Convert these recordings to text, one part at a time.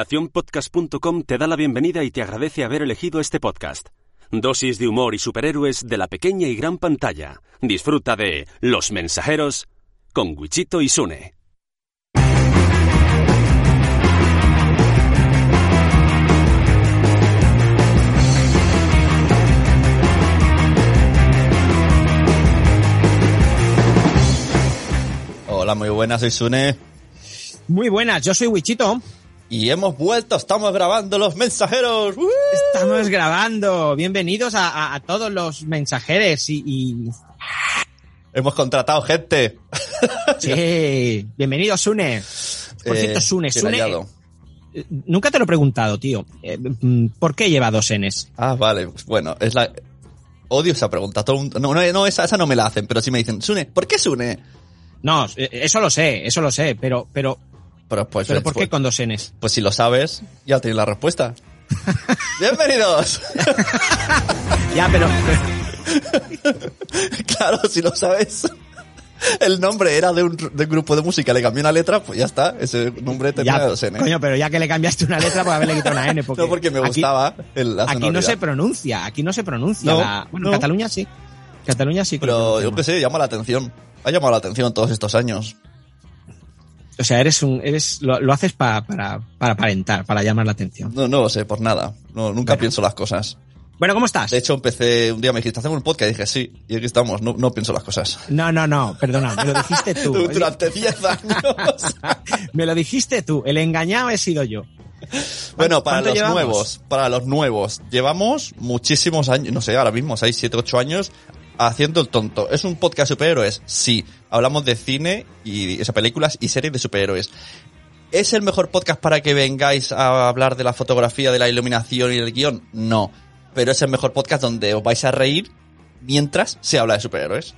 Naciónpodcast.com te da la bienvenida y te agradece haber elegido este podcast. Dosis de humor y superhéroes de la pequeña y gran pantalla. Disfruta de Los Mensajeros con Wichito y Sune. Hola, muy buenas, soy Sune. Muy buenas, yo soy Wichito. Y hemos vuelto, estamos grabando los mensajeros. ¡Uh! Estamos grabando. Bienvenidos a, a- a todos los mensajeros y, y- Hemos contratado gente. sí, bienvenidos Sune. Por Eh, cierto, Sune, Sune, eh, nunca te lo he preguntado, tío. Eh, mm, ¿Por qué lleva dos Ns? Ah, vale, pues bueno, es la... Odio esa pregunta. Todo el mundo- No, no, no, esa, esa no me la hacen, pero sí me dicen, Sune, ¿por qué Sune? No, eso lo sé, eso lo sé, pero, pero, Pero pues, pero ¿por pues, qué con dos Ns? pues si lo sabes, ya tienes la respuesta. Bienvenidos. Ya, pero, claro, si lo sabes. El nombre era de un, de un grupo de música, le cambié una letra, pues ya está. Ese nombre tenía ya, dos N. coño, pero ya que le cambiaste una letra, pues haberle quitado una N. Porque no porque me aquí- gustaba el, la Aquí no se pronuncia, aquí no se pronuncia. No, la- bueno, no. en Cataluña sí. Cataluña sí. Pero yo qué sé, llama la atención. Ha llamado la atención todos estos años. O sea, eres un, eres, lo, lo haces pa- para, para aparentar, para llamar la atención. No, no lo sé, por nada. No, nunca Bueno. pienso las cosas. Bueno, ¿cómo estás? De hecho, empecé un día, me dijiste, hacemos un podcast, y dije, sí, y aquí estamos, no, no pienso las cosas. No, no, no, perdona, me lo dijiste tú. Durante 10 años. me lo dijiste tú. El engañado he sido yo. bueno, para ¿Cuánto los llevamos? nuevos, para los nuevos, llevamos muchísimos años, no sé, ahora mismo, 6, 7, 8 años, haciendo el tonto. ¿Es un podcast de superhéroes? Sí. Hablamos de cine y esas películas y series de superhéroes. ¿Es el mejor podcast para que vengáis a hablar de la fotografía, de la iluminación y del guion? No. Pero es el mejor podcast donde os vais a reír mientras se habla de superhéroes.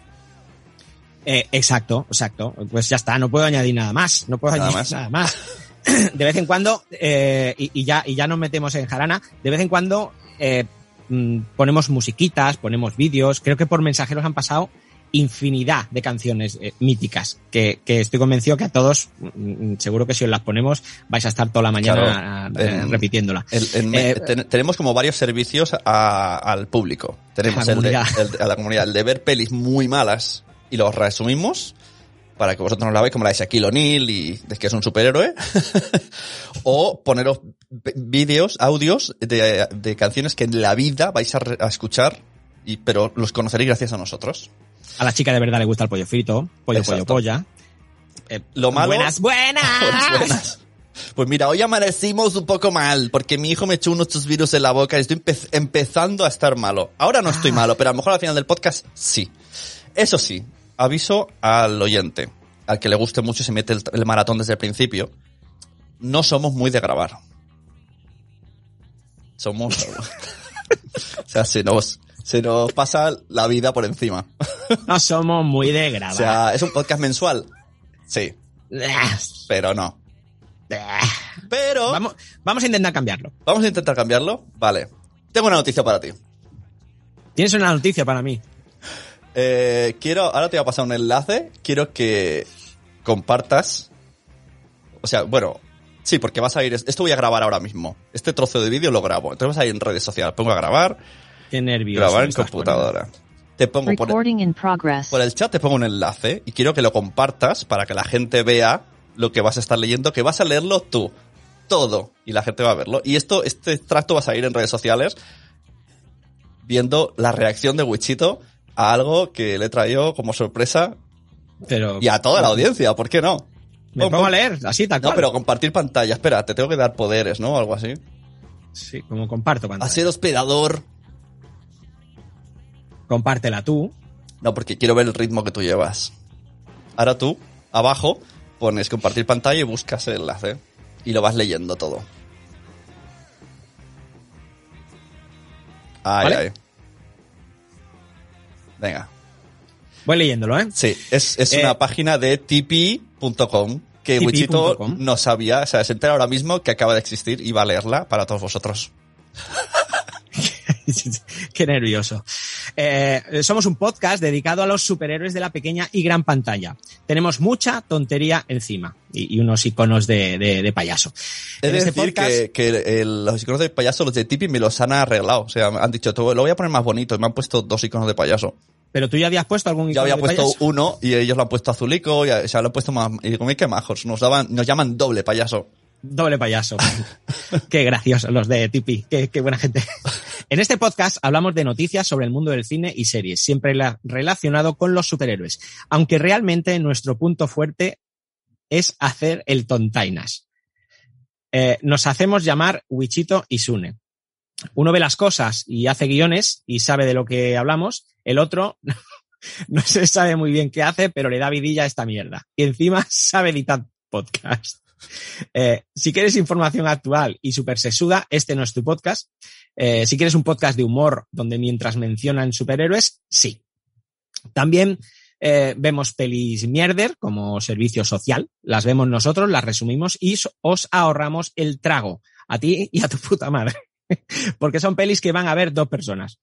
Eh, exacto, exacto. Pues ya está, no puedo añadir nada más. No puedo Nada añadir más. nada más. De vez en cuando, eh, y, y ya, y ya nos metemos en jarana, de vez en cuando eh, mm, ponemos musiquitas, ponemos vídeos. Creo que por mensajeros han pasado infinidad de canciones eh, míticas que, que estoy convencido que a todos, mm, seguro que si os las ponemos, vais a estar toda la mañana Claro. eh, repitiéndola. Eh, ten- tenemos como varios servicios a- al público. Tenemos A la el de, el- a la comunidad, el de ver pelis muy malas y los resumimos para que vosotros no la veáis como la de Shaquille O'Neal y de que es un superhéroe. o poneros vídeos, audios de, de canciones que en la vida vais a, re- a escuchar, y, pero los conoceréis gracias a nosotros. A la chica de verdad le gusta el pollo frito, pollo, Exacto. pollo, polla. Eh, Lo malo- Buenas, buenas. Buenas. Pues mira, hoy amanecimos un poco mal, porque mi hijo me echó unos virus en la boca y estoy empe- empezando a estar malo. Ahora no estoy Ah. malo, pero a lo mejor al final del podcast sí. Eso sí, aviso al oyente, al que le guste mucho y se mete el, el maratón desde el principio. No somos muy de grabar. Somos... o sea, se nos, se nos pasa la vida por encima. No somos muy de O grabar. sea, ¿es un podcast mensual? Sí, pero no. Pero... vamos, vamos a intentar cambiarlo. Vamos a intentar cambiarlo. Vale. Tengo una noticia para ti. Tienes una noticia para mí. Eh, quiero, ahora te voy a pasar un enlace. Quiero que compartas. O sea, bueno, sí, porque vas a ir. Esto voy a grabar ahora mismo. Este trozo de vídeo lo grabo. Entonces vas a ir en redes sociales. Pongo a grabar, Qué nervioso. grabar en computadora. Te pongo por, progress. por el chat, te pongo un enlace y quiero que lo compartas para que la gente vea lo que vas a estar leyendo, que vas a leerlo tú. Todo. Y la gente va a verlo. Y esto, este extracto vas a ir en redes sociales viendo la reacción de Wichito a algo que le he traído como sorpresa. Pero y a toda la audiencia, ¿por qué no? me Pon- pongo a leer, así tal No, cual. pero compartir pantalla, espera, te tengo que dar poderes, ¿no? Algo así. Sí, como comparto pantalla. A ser hospedador. Compártela tú. No, porque quiero ver el ritmo que tú llevas. Ahora tú, abajo, pones compartir pantalla y buscas el enlace. Y lo vas leyendo todo. Ay, ¿Vale? ay. Venga. Voy leyéndolo, ¿eh? Sí, es, es Eh, una página de tipi.com que tipi Wichito no sabía, o sea, se entera ahora mismo que acaba de existir y va a leerla para todos vosotros. Qué nervioso. Eh, somos un podcast dedicado a los superhéroes de la pequeña y gran pantalla. Tenemos mucha tontería encima y, y unos iconos de, de, de payaso. Es En este decir, podcast- que, que el- los iconos de payaso, los de Tipi, me los han arreglado. O sea, han dicho, "Te- lo voy a poner más bonito. Y me han puesto dos iconos de payaso. Pero tú ya habías puesto algún Yo icono había de puesto payaso? uno y ellos lo han puesto azulico y o sea, lo han puesto más. Y como que majos. Nos, daban, nos llaman doble payaso. Doble payaso. qué gracioso los de Tipi, qué, qué buena gente. En este podcast hablamos de noticias sobre el mundo del cine y series, siempre la- relacionado con los superhéroes, aunque realmente nuestro punto fuerte es hacer el tontainas. Eh, nos hacemos llamar Wichito y Sune. Uno ve las cosas y hace guiones y sabe de lo que hablamos, el otro no se sabe muy bien qué hace, pero le da vidilla a esta mierda. Y encima sabe editar podcast. Eh, si quieres información actual y súper sesuda, este no es tu podcast. Eh, si quieres un podcast de humor donde mientras mencionan superhéroes, sí. También eh, vemos pelis mierder como servicio social. Las vemos nosotros, las resumimos y os ahorramos el trago a ti y a tu puta madre. Porque son pelis que van a ver dos personas.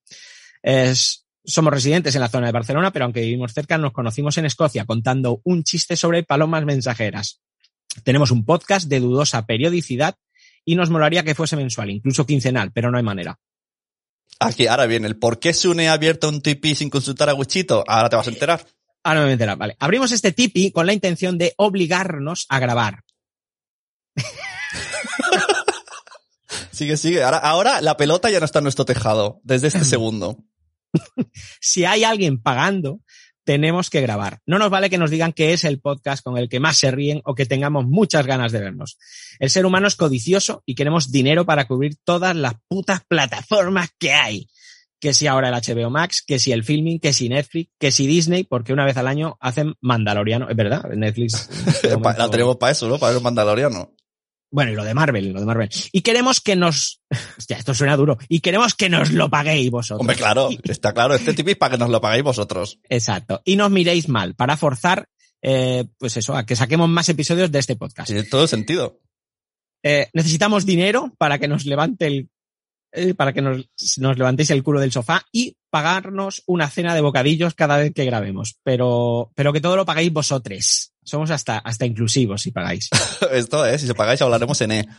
Somos residentes en la zona de Barcelona, pero aunque vivimos cerca, nos conocimos en Escocia contando un chiste sobre palomas mensajeras. Tenemos un podcast de dudosa periodicidad y nos molaría que fuese mensual, incluso quincenal, pero no hay manera. Aquí, ahora bien, el por qué Sune ha abierto un Tipi sin consultar a Wichito. Ahora te vas a enterar. Ahora me voy a enterar, vale. Abrimos este tipi con la intención de obligarnos a grabar. Sigue, sigue. Ahora, ahora la pelota ya no está en nuestro tejado. Desde este segundo. Si hay alguien pagando, tenemos que grabar. No nos vale que nos digan que es el podcast con el que más se ríen o que tengamos muchas ganas de vernos. El ser humano es codicioso y queremos dinero para cubrir todas las putas plataformas que hay. Que si ahora el HBO Max, que si el filming, que si Netflix, que si Disney, porque una vez al año hacen Mandaloriano. Es verdad, Netflix. La tenemos para eso, ¿no? Para ver mandaloriano. Bueno, y lo de Marvel, lo de Marvel. Y queremos que nos... Hostia, esto suena duro. Y queremos que nos lo paguéis vosotros. Hombre, claro, está claro. Este Tipi es para que nos lo pagáis vosotros. Exacto. Y nos miréis mal para forzar, eh, pues eso, a que saquemos más episodios de este podcast. Tiene todo sentido. Eh, necesitamos dinero para que nos levante el, eh, para que nos, nos levantéis el culo del sofá y pagarnos una cena de bocadillos cada vez que grabemos. Pero, pero que todo lo pagáis vosotros. Somos hasta, hasta inclusivos si pagáis. Esto es, si se pagáis hablaremos en E.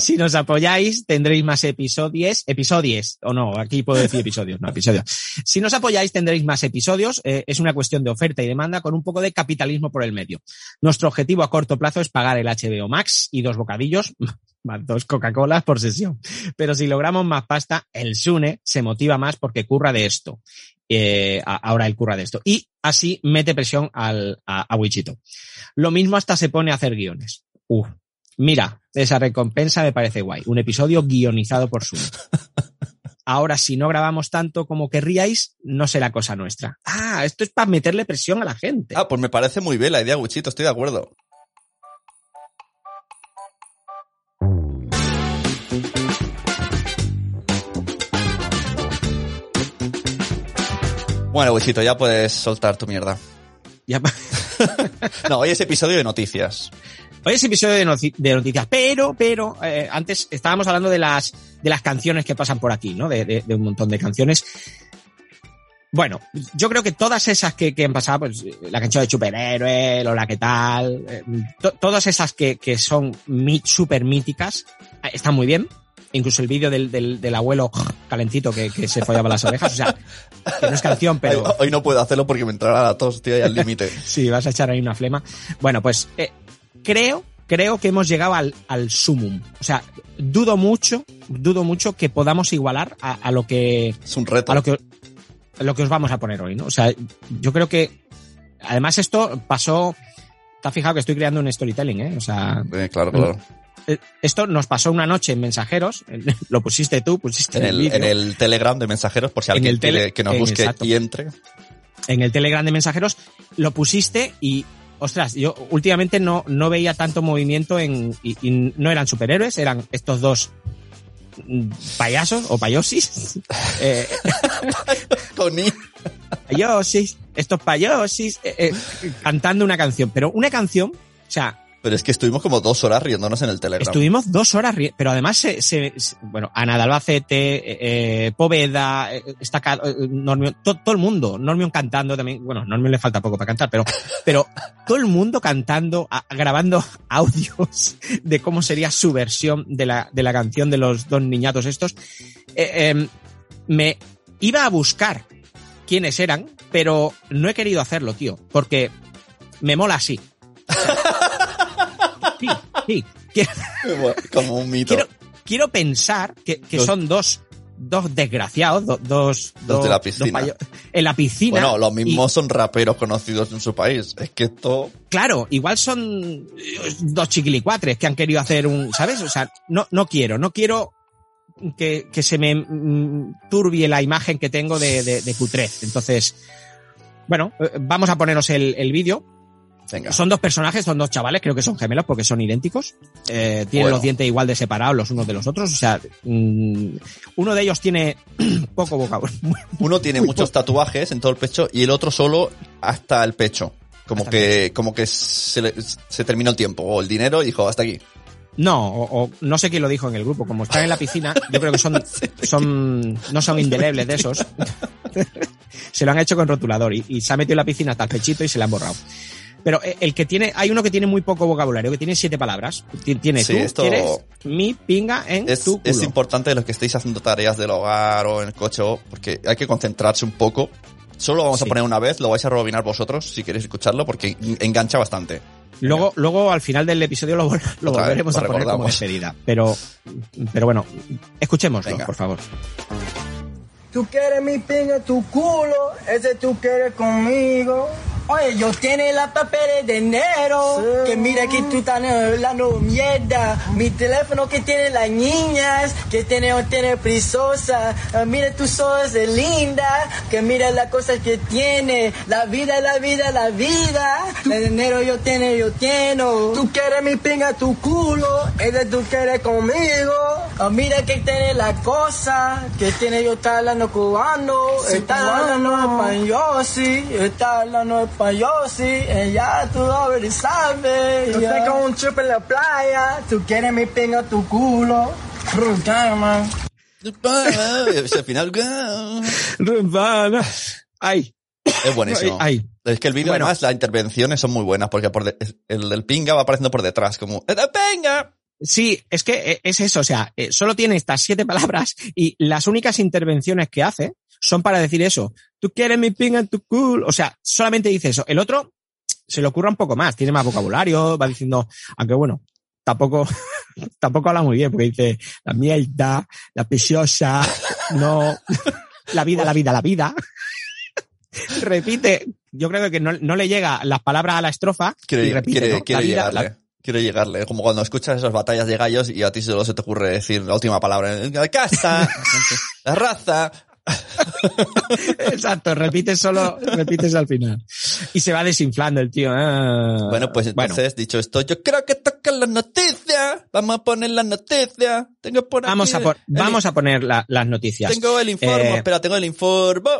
Si nos apoyáis, tendréis más episodios, episodios, o no, aquí puedo decir episodios, no, episodios. Si nos apoyáis, tendréis más episodios. eh, es una cuestión de oferta y demanda con un poco de capitalismo por el medio. Nuestro objetivo a corto plazo es pagar el HBO Max y dos bocadillos, más dos Coca-Colas por sesión. Pero si logramos más pasta, el Sune se motiva más porque curra de esto. Eh, ahora él curra de esto. Y así mete presión al, a, a Wichito. Lo mismo hasta se pone a hacer guiones. Uf, Mira, esa recompensa me parece guay. Un episodio guionizado por Zoom. Ahora, si no grabamos tanto como querríais, no será cosa nuestra. Ah, esto es para meterle presión a la gente. Ah, pues me parece muy bien la idea, Wichito, estoy de acuerdo. Bueno, Wichito, ya puedes soltar tu mierda. Ya- No, hoy es episodio de noticias. Hoy es episodio de, noticias, pero, pero, eh, antes estábamos hablando de las, de las canciones que pasan por aquí, ¿no? De, de- de un montón de canciones. Bueno, yo creo que todas esas que, que han pasado, pues la canción de superhéroe, Lola, ¿qué tal? Eh, to- todas esas que, que son mi, súper míticas, eh, están muy bien. Incluso el vídeo del, del, del abuelo calentito que, que se follaba las orejas. O sea, que no es canción, pero... Hoy, hoy no puedo hacerlo porque me entrará la tos, estoy ahí al límite. Sí, vas a echar ahí una flema. Bueno, pues eh, creo, creo que hemos llegado al, al sumum. O sea, dudo mucho, dudo mucho que podamos igualar a, a lo que Es un reto. a lo que a lo que os vamos a poner hoy, ¿no? O sea, yo creo que además esto pasó. Te has fijado que estoy creando un storytelling, ¿eh? O sea, Eh, claro, claro. Eh, esto nos pasó una noche en mensajeros. Lo pusiste tú, pusiste En el, el, vídeo. en el Telegram de mensajeros, por si En alguien tele- que nos busque exacto. y entre. en el Telegram de mensajeros, lo pusiste y, ostras, yo últimamente no, no veía tanto movimiento en, y, y no eran superhéroes, eran estos dos mm, payasos o payosis, eh, payosis, estos payosis, eh, eh, cantando una canción, pero una canción, o sea, Pero es que estuvimos como dos horas riéndonos en el Telegram. Estuvimos dos horas, ri- pero además se, se- se- bueno, Ana de Albacete, eh, eh, Poveda, eh, eh, Normión, to- todo el mundo, Normión cantando también, bueno, Normión le falta poco para cantar, pero, pero todo el mundo cantando, a- grabando audios de cómo sería su versión de la, de la canción de los dos niñatos estos. Eh, em, me iba a buscar quiénes eran, pero no he querido hacerlo, tío, porque me mola así. Sí. Quiero, Como un mito. quiero, quiero pensar que, que Dos- son dos, dos desgraciados, do- dos, Dos de la piscina. en la piscina. Bueno, los y- mismos son raperos conocidos en su país. Es que esto... claro, igual son eh, dos chiquilicuatres que han querido hacer un, ¿sabes? O sea, no, no quiero, no quiero que, que se me mm, turbie la imagen que tengo de, de, de Q3. Entonces, bueno, eh, vamos a poneros el, el vídeo. Venga. Son dos personajes, son dos chavales, creo que son gemelos porque son idénticos. Eh, tienen Bueno. los dientes igual de separados los unos de los otros. O sea, mm, uno de ellos tiene poco vocabulario. Uno tiene muchos tatuajes en todo el pecho y el otro solo hasta el pecho. Como Hasta que, como que se, le- se terminó el tiempo o el dinero y dijo hasta aquí. No, o, o no sé quién lo dijo en el grupo. Como están en la piscina, yo creo que son, son, no son indelebles de esos. se lo han hecho con rotulador y, y se ha metido en la piscina hasta el pechito y se le han borrado. Pero eh, el que tiene, hay uno que tiene muy poco vocabulario, que tiene siete palabras. Ti- Tiene Sí, tú, esto- quieres mi pinga en Es, tu culo. es importante los que estéis haciendo tareas del hogar o en el coche, o- porque hay que concentrarse un poco. Solo lo vamos Sí. a poner una vez, lo vais a rebobinar vosotros si queréis escucharlo, porque en- engancha bastante. Luego, luego al final del episodio lo, vol- lo Otra vez, volveremos lo a poner como despedida. Pero, pero bueno, escuchémoslo, Venga. por favor. Tú quieres mi pinga, tu culo, ese tú quieres conmigo. Oye, yo tiene la papeles de enero, que mira que tú estás hablando mierda. Mi teléfono que tiene las niñas, que tiene tiene prisosa. Ah, mira tus ojos de linda, que mira las cosas que tiene. La vida, la vida, la vida. El dinero yo tiene, yo tengo. Tú quieres mi pinga, tu culo, ese tú quieres conmigo. Ah, mira que tiene la cosa, que tiene yo está hablando cubano, está hablando español, sí, está hablando español, sí, ella tú already sabes. Yo tengo un trip en la playa, tú quieres mi pinga, tu culo. Y al final, Ay, es buenísimo. ay. Es que el vídeo, Bueno. además, las intervenciones son muy buenas, porque por de- el del pinga va apareciendo por detrás, como, ¡el del pinga! Sí, es que eh, es eso, o sea, eh, solo tiene estas siete palabras y las únicas intervenciones que hace son para decir eso. Tú quieres mi pinga en tu cool. O sea, solamente dice eso. El otro se le ocurra un poco más, tiene más vocabulario, va diciendo, aunque bueno, tampoco, tampoco habla muy bien, porque dice la mierda, la preciosa, no, la vida, la vida, la vida. Repite, yo creo que no, no le llega las palabras a la estrofa Quiere, y repite, quiere, ¿no? quiere vida, llegarle. la- Quiere llegarle. Como cuando escuchas esas batallas de gallos y a ti solo se te ocurre decir la última palabra. La casa, la raza. Exacto, repites solo, repites al final. Y se va desinflando el tío. ah. Bueno, pues entonces, dicho esto, yo creo que toca la noticia. Vamos a poner la noticia. Tengo por aquí vamos a, por- el- vamos a poner la- las noticias. Tengo el informe. Eh, Espera, tengo el informe.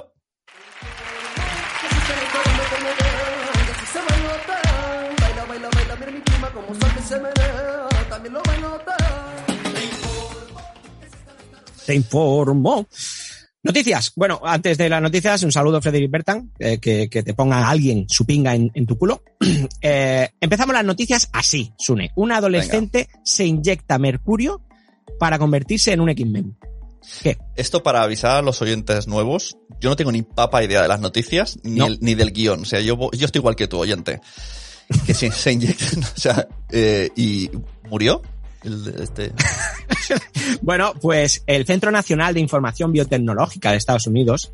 Te informo. Noticias. Bueno, antes de las noticias, un saludo a Frederick Bertan, eh, que, que te ponga alguien su pinga en, en tu culo. Eh, empezamos las noticias así, Sune. Un adolescente se inyecta mercurio para convertirse en un X-Men. ¿Qué? Esto para avisar a los oyentes nuevos. Yo no tengo ni papa idea de las noticias ni, No. el- ni del guion. O sea, yo, yo estoy igual que tu oyente. Que se, se inyectan, o sea, eh, y murió. El, este, Bueno, pues el Centro Nacional de Información Biotecnológica de Estados Unidos,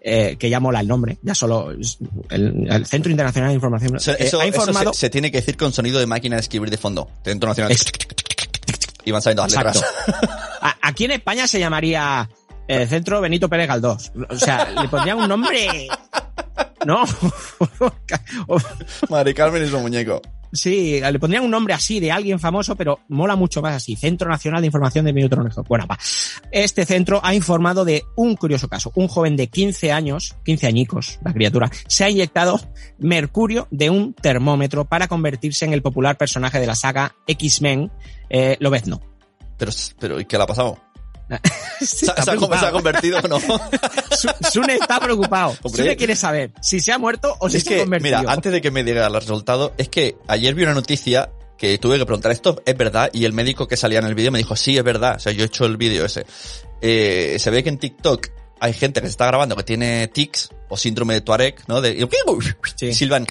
eh, que ya mola el nombre, ya solo es el, el Centro Internacional de Información, Eso, eh, eso- ha eso informado. se, se tiene que decir con sonido de máquina de escribir de fondo. Centro Nacional. Y van saliendo las Exacto. letras. A- Aquí en España se llamaría eh, Centro Benito Pérez Galdós. O sea, le pondrían un nombre. No. Mari Carmen y su muñeco. Sí, le pondrían un nombre así de alguien famoso, pero mola mucho más así. Centro Nacional de Información de Neutrónico. Bueno, va. Este centro ha informado de un curioso caso. Un joven de 15 años, 15 añicos, la criatura, se ha inyectado mercurio de un termómetro para convertirse en el popular personaje de la saga X-Men, eh, Lobezno. Pero, pero, ¿y qué le ha pasado? ¿Se, ha, se ha convertido o no? Su- Sune está preocupado. Hombre. Sune quiere saber si se ha muerto o si es se ha que, convertido. mira, antes de que me diga el resultado, es que ayer vi una noticia que tuve que preguntar, ¿esto es verdad? Y el médico que salía en el vídeo me dijo, sí, es verdad. O sea, yo he hecho el vídeo ese. Eh, se ve que en TikTok hay gente que se está grabando que tiene tics o síndrome de Tuareg, ¿no? De, Sí. y silban.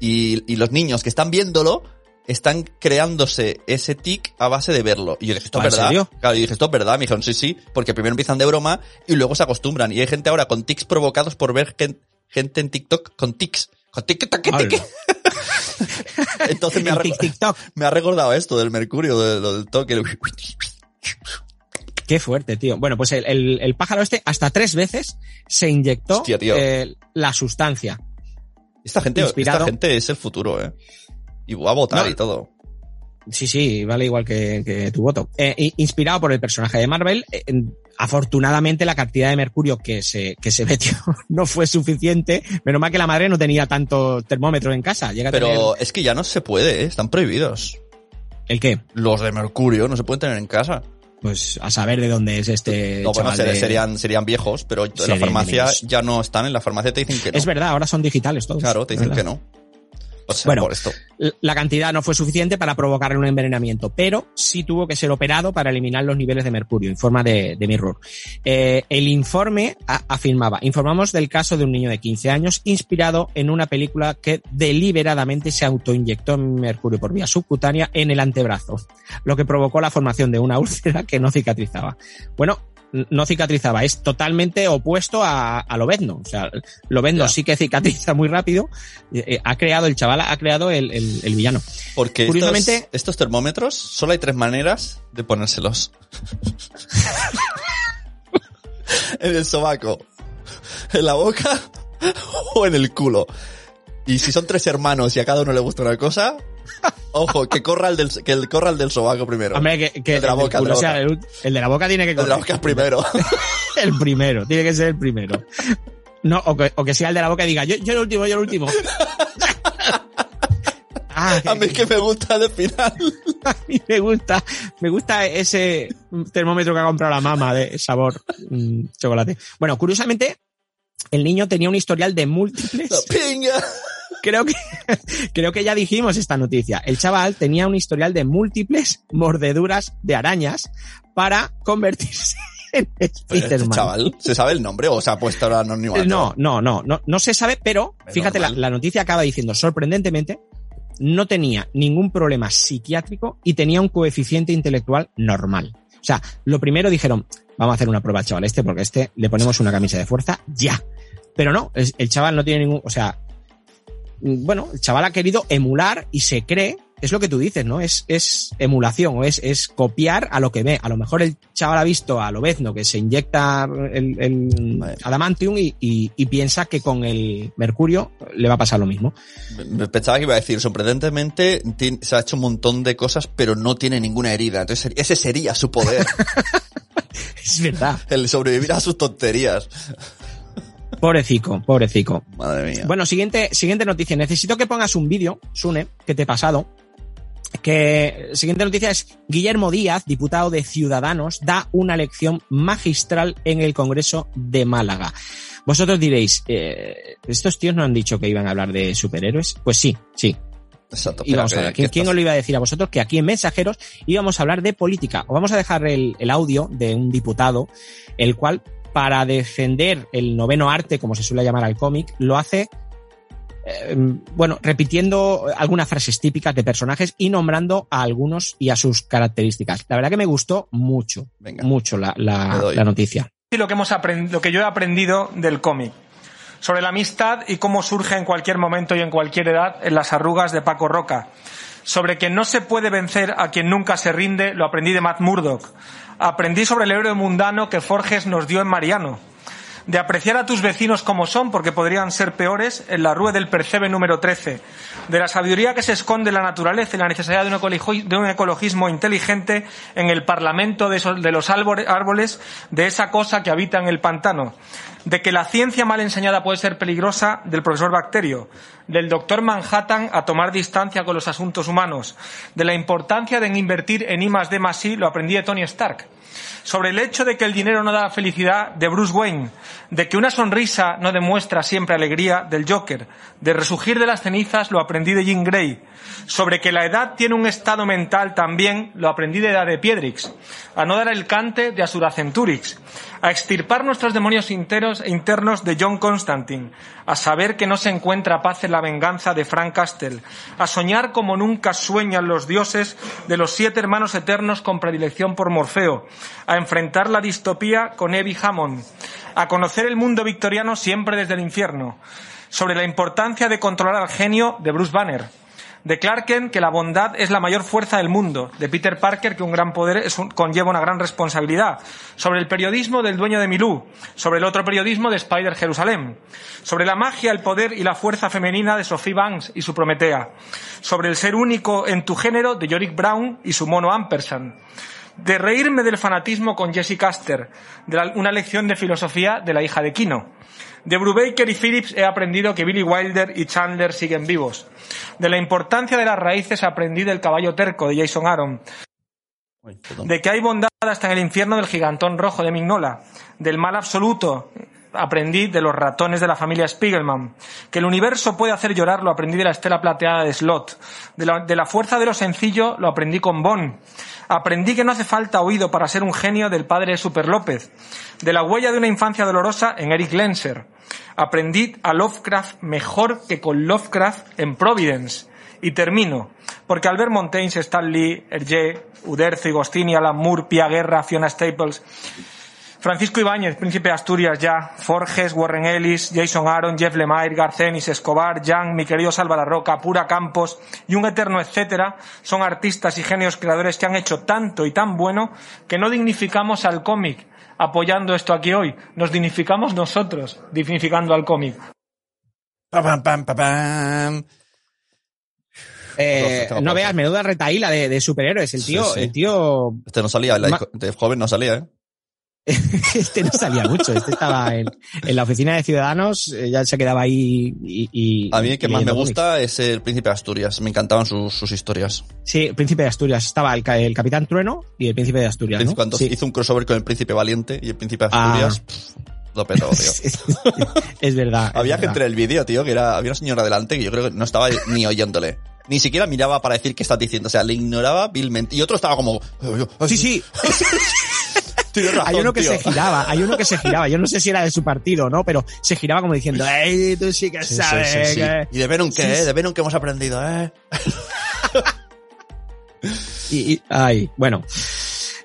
Y, y los niños que están viéndolo están creándose ese tic a base de verlo. Y yo dije, ¿esto es ¿En verdad? serio? Claro, y dije, ¿esto es verdad? Me dijeron, sí, sí, porque primero empiezan de broma y luego se acostumbran. Y hay gente ahora con tics provocados por ver gen- gente en TikTok con tics. Con tic, tac, tic. Entonces me ha, TikTok. me ha recordado esto del mercurio, de- lo del toque. Qué fuerte, tío. Bueno, pues el, el- el pájaro este hasta tres veces se inyectó Hostia, eh, la sustancia. Esta gente, Inspirado. esta gente es el futuro, eh. Y va a votar No. y todo. Sí, sí, vale igual que, que tu voto. Eh, inspirado por el personaje de Marvel, eh, en- afortunadamente la cantidad de mercurio que se, que se metió no fue suficiente. Menos mal que la madre no tenía tanto termómetro en casa. Llega a tener- Pero es que ya no se puede, ¿eh? Están prohibidos. ¿El qué? Los de mercurio no se pueden tener en casa. Pues a saber de dónde es este no, bueno, de- serían, serían viejos, pero en la farmacia niños. ya no están. En la farmacia te dicen que no. Es verdad, ahora son digitales todos. Claro, te dicen que no. O sea, Bueno. por esto. La cantidad no fue suficiente para provocarle un envenenamiento, pero sí tuvo que ser operado para eliminar los niveles de mercurio, informa de, de Mirror. Eh, el informe a- afirmaba, informamos del caso de un niño de 15 años inspirado en una película que deliberadamente se autoinyectó mercurio por vía subcutánea en el antebrazo, lo que provocó la formación de una úlcera que no cicatrizaba. Bueno, no cicatrizaba, es totalmente opuesto a, a Lobezno. O sea, Lobezno Ya. sí que cicatriza muy rápido. Eh, eh, ha creado, el chaval ha creado el, el- el villano. Porque Curiosamente- estos, estos termómetros, solo hay tres maneras de ponérselos. en el sobaco, en la boca o en el culo. Y si son tres hermanos y a cada uno le gusta una cosa, ojo, que corra el del, que el corra el del sobaco primero. Hombre, que, que El de la boca, el de la sea boca. el, el de la boca tiene que el de la correr. boca es primero. El primero, tiene que ser el primero. No, o que, o que sea el de la boca y diga, yo, yo el último, yo el último. Ah, a mí es que me gusta de final. a mí me gusta, me gusta ese termómetro que ha comprado la mamá de sabor mm, chocolate. Bueno, curiosamente, el niño tenía un historial de múltiples. La pinga. Creo que, creo que ya dijimos esta noticia. El chaval tenía un historial de múltiples mordeduras de arañas para convertirse en Este chaval, ¿se sabe el nombre o se ha puesto ahora anonimato? No, no, no, no, no se sabe, pero Es fíjate, la, noticia acaba diciendo, sorprendentemente, no tenía ningún problema psiquiátrico y tenía un coeficiente intelectual normal. O sea, lo primero dijeron, vamos a hacer una prueba al chaval este, porque a este le ponemos una camisa de fuerza ya. Pero no, el chaval no tiene ningún, o sea, bueno, el chaval ha querido emular y se cree, es lo que tú dices, ¿no? Es, es emulación o es, es copiar a lo que ve. A lo mejor el chaval ha visto a Lobezno que se inyecta el, el adamantium y, y- y piensa que con el mercurio le va a pasar lo mismo. Me- Pensaba que iba a decir, sorprendentemente se ha hecho un montón de cosas, pero no tiene ninguna herida. Entonces ese sería su poder, Es verdad. el sobrevivir a sus tonterías. Pobrecico, pobrecico. Madre mía. Bueno, siguiente, siguiente noticia. Necesito que pongas un vídeo, Sune, que te he pasado. Que siguiente noticia es Guillermo Díaz, diputado de Ciudadanos, da una lección magistral en el Congreso de Málaga. Vosotros diréis, eh, ¿estos tíos no han dicho que iban a hablar de superhéroes? Pues sí, sí. Exacto. Y vamos a ver, ¿quién, os lo iba a decir a vosotros? Que aquí en Mensajeros íbamos a hablar de política. Os vamos a dejar el, el audio de un diputado, el cual, para defender el noveno arte, como se suele llamar al cómic, lo hace, eh, bueno, repitiendo algunas frases típicas de personajes y nombrando a algunos y a sus características. La verdad que me gustó mucho, Venga. mucho la, la- noticia. y lo que hemos lo que yo he aprendido del cómic sobre la amistad y cómo surge en cualquier momento y en cualquier edad en las arrugas de Paco Roca. Sobre que no se puede vencer a quien nunca se rinde, lo aprendí de Matt Murdock. Aprendí sobre el héroe mundano que Forges nos dio en Mariano. De apreciar a tus vecinos como son, porque podrían ser peores, en la Rue del Percebe número 13, de la sabiduría que se esconde en la naturaleza y la necesidad de un, ecologismo inteligente en el parlamento de, los árboles, de esa cosa que habita en el pantano, de que la ciencia mal enseñada puede ser peligrosa, del profesor Bacterio, del doctor Manhattan a tomar distancia con los asuntos humanos, de la importancia de invertir en I más D lo aprendí de Tony Stark, sobre el hecho de que el dinero no da felicidad de Bruce Wayne, de que una sonrisa no demuestra siempre alegría del Joker, de resurgir de las cenizas lo aprendí de Jean Grey, sobre que la edad tiene un estado mental también lo aprendí de Edad de Piedrix, a no dar el cante de Asura Centurix, a extirpar nuestros demonios interos, internos de John Constantine, a saber que no se encuentra paz en la venganza de Frank Castle, a soñar como nunca sueñan los dioses de los siete hermanos eternos con predilección por Morfeo, a enfrentar la distopía con Evie Hammond, a conocer el mundo victoriano siempre desde el infierno, sobre la importancia de controlar al genio de Bruce Banner, de Clark Kent que la bondad es la mayor fuerza del mundo, de Peter Parker que un gran poder conlleva una gran responsabilidad, sobre el periodismo del dueño de Milú, sobre el otro periodismo de Spider Jerusalén, sobre la magia, el poder y la fuerza femenina de Sophie Banks y su Prometea, sobre el ser único en tu género de Yorick Brown y su mono Ampersand, de reírme del fanatismo con Jesse Caster, de una lección de filosofía de la hija de Kino. De Brubaker y Phillips he aprendido que Billy Wilder y Chandler siguen vivos. De la importancia de las raíces aprendí del caballo terco de Jason Aaron. De que hay bondad hasta en el infierno del gigantón rojo de Mignola. Del mal absoluto aprendí de los ratones de la familia Spiegelman. Que el universo puede hacer llorar lo aprendí de la estela plateada de Slot. De la, de la fuerza de lo sencillo lo aprendí con Bond. Aprendí que no hace falta oído para ser un genio del padre Super López. De la huella de una infancia dolorosa en Eric Lenser. Aprendí a Lovecraft mejor que con Lovecraft en Providence. Y termino, porque Albert Montaigne, Stan Lee, Hergé, Uderzo, Agostini, Alan Moore, Pia Guerra, Fiona Staples, Francisco Ibáñez, Príncipe de Asturias ya, Forges, Warren Ellis, Jason Aaron, Jeff Lemire, Garcenis, Escobar, Jan, mi querido Salva la Roca, Pura Campos y un eterno etcétera, son artistas y genios creadores que han hecho tanto y tan bueno que no dignificamos al cómic apoyando esto aquí hoy, nos dignificamos nosotros dignificando al cómic. Pam, pam, pam, pam, pam. Eh, no veas, menuda retaíla de, de superhéroes. El tío, sí. el tío, Este no salía, la- de joven no salía, ¿eh? Este no salía mucho. Este estaba en, en la oficina de Ciudadanos, eh, ya se quedaba ahí y, y- A mí el que más me leyendo cómics. gusta es el Príncipe de Asturias. Me encantaban sus, sus historias. Sí, el Príncipe de Asturias. Estaba el, el Capitán Trueno y el Príncipe de Asturias, ¿no? Cuando Sí. hizo un crossover con el Príncipe Valiente y el Príncipe de Ah. Asturias, pff, lo petó, tío. es verdad. es Había verdad. gente en el vídeo, tío, que era, había una señora delante que yo creo que no estaba ni oyéndole. Ni siquiera miraba para decir qué estás diciendo. O sea, le ignoraba vilmente. Y otro estaba como... Sí, sí. Tienes razón, hay uno que tío. se giraba, hay uno que se giraba. Yo no sé si era de su partido o no, pero se giraba como diciendo, ¡Ey, tú sí que Sí, sabes! sí, sí. que-". ¿Y de Venom qué, Sí, eh? De Venom que hemos aprendido, eh? Y, y- ay, bueno.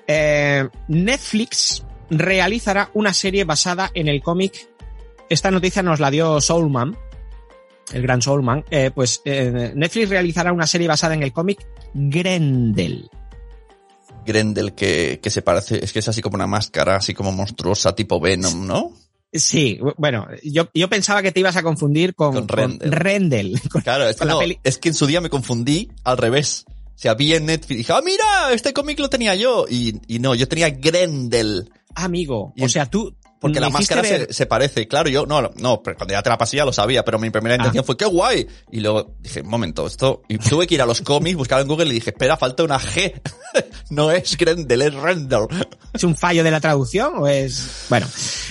Eh, Netflix realizará una serie basada en el cómic. Esta noticia nos la dio Soulman, el gran Soulman. Eh, pues eh, Netflix realizará una serie basada en el cómic Grendel. Grendel que, que se parece, es que es así como una máscara, así como monstruosa, tipo Venom, ¿no? Sí, bueno, yo, yo pensaba que te ibas a confundir con, Con. Rendell. Con- Claro, es que, no, es que en su día me confundí al revés. O sea, vi en Netflix y dije, ah, mira, este cómic lo tenía yo. Y, y no, yo tenía Grendel. Amigo, Y o sea, tú... Porque la máscara se, se parece. Claro, yo, no, no, pero cuando ya te la pasé ya lo sabía, pero mi primera intención fue, qué guay. Y luego dije, un momento, esto, y tuve que ir a los cómics, buscar en Google y dije, espera, falta una G. no es Grendel, es Rendel. ¿Es un fallo de la traducción o es...? Bueno,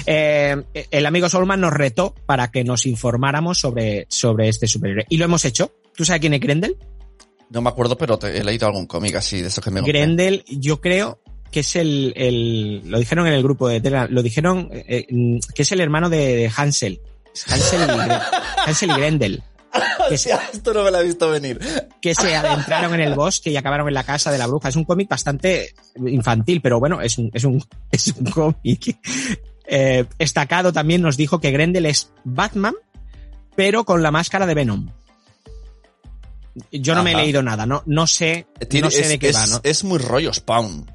eh, el amigo Solman nos retó para que nos informáramos sobre, sobre este superhéroe. Y lo hemos hecho. ¿Tú sabes quién es Grendel? No me acuerdo, pero te- he leído algún cómic así de esos que me compré. Grendel, yo creo que es el, el... Lo dijeron en el grupo de Telegram. Lo dijeron eh, mm, que es el hermano de, de Hansel. Hansel y, Gre- Hansel y Grendel. Que se, esto no me lo he visto venir. que se adentraron en el bosque y acabaron en la casa de la bruja. Es un cómic bastante infantil, pero bueno, es un, es un, es un cómic. Eh, Estacado también nos dijo que Grendel es Batman, pero con la máscara de Venom. Yo no me he leído nada, no, no sé, no sé es, de qué es- va, ¿no? es muy rollo Spawn.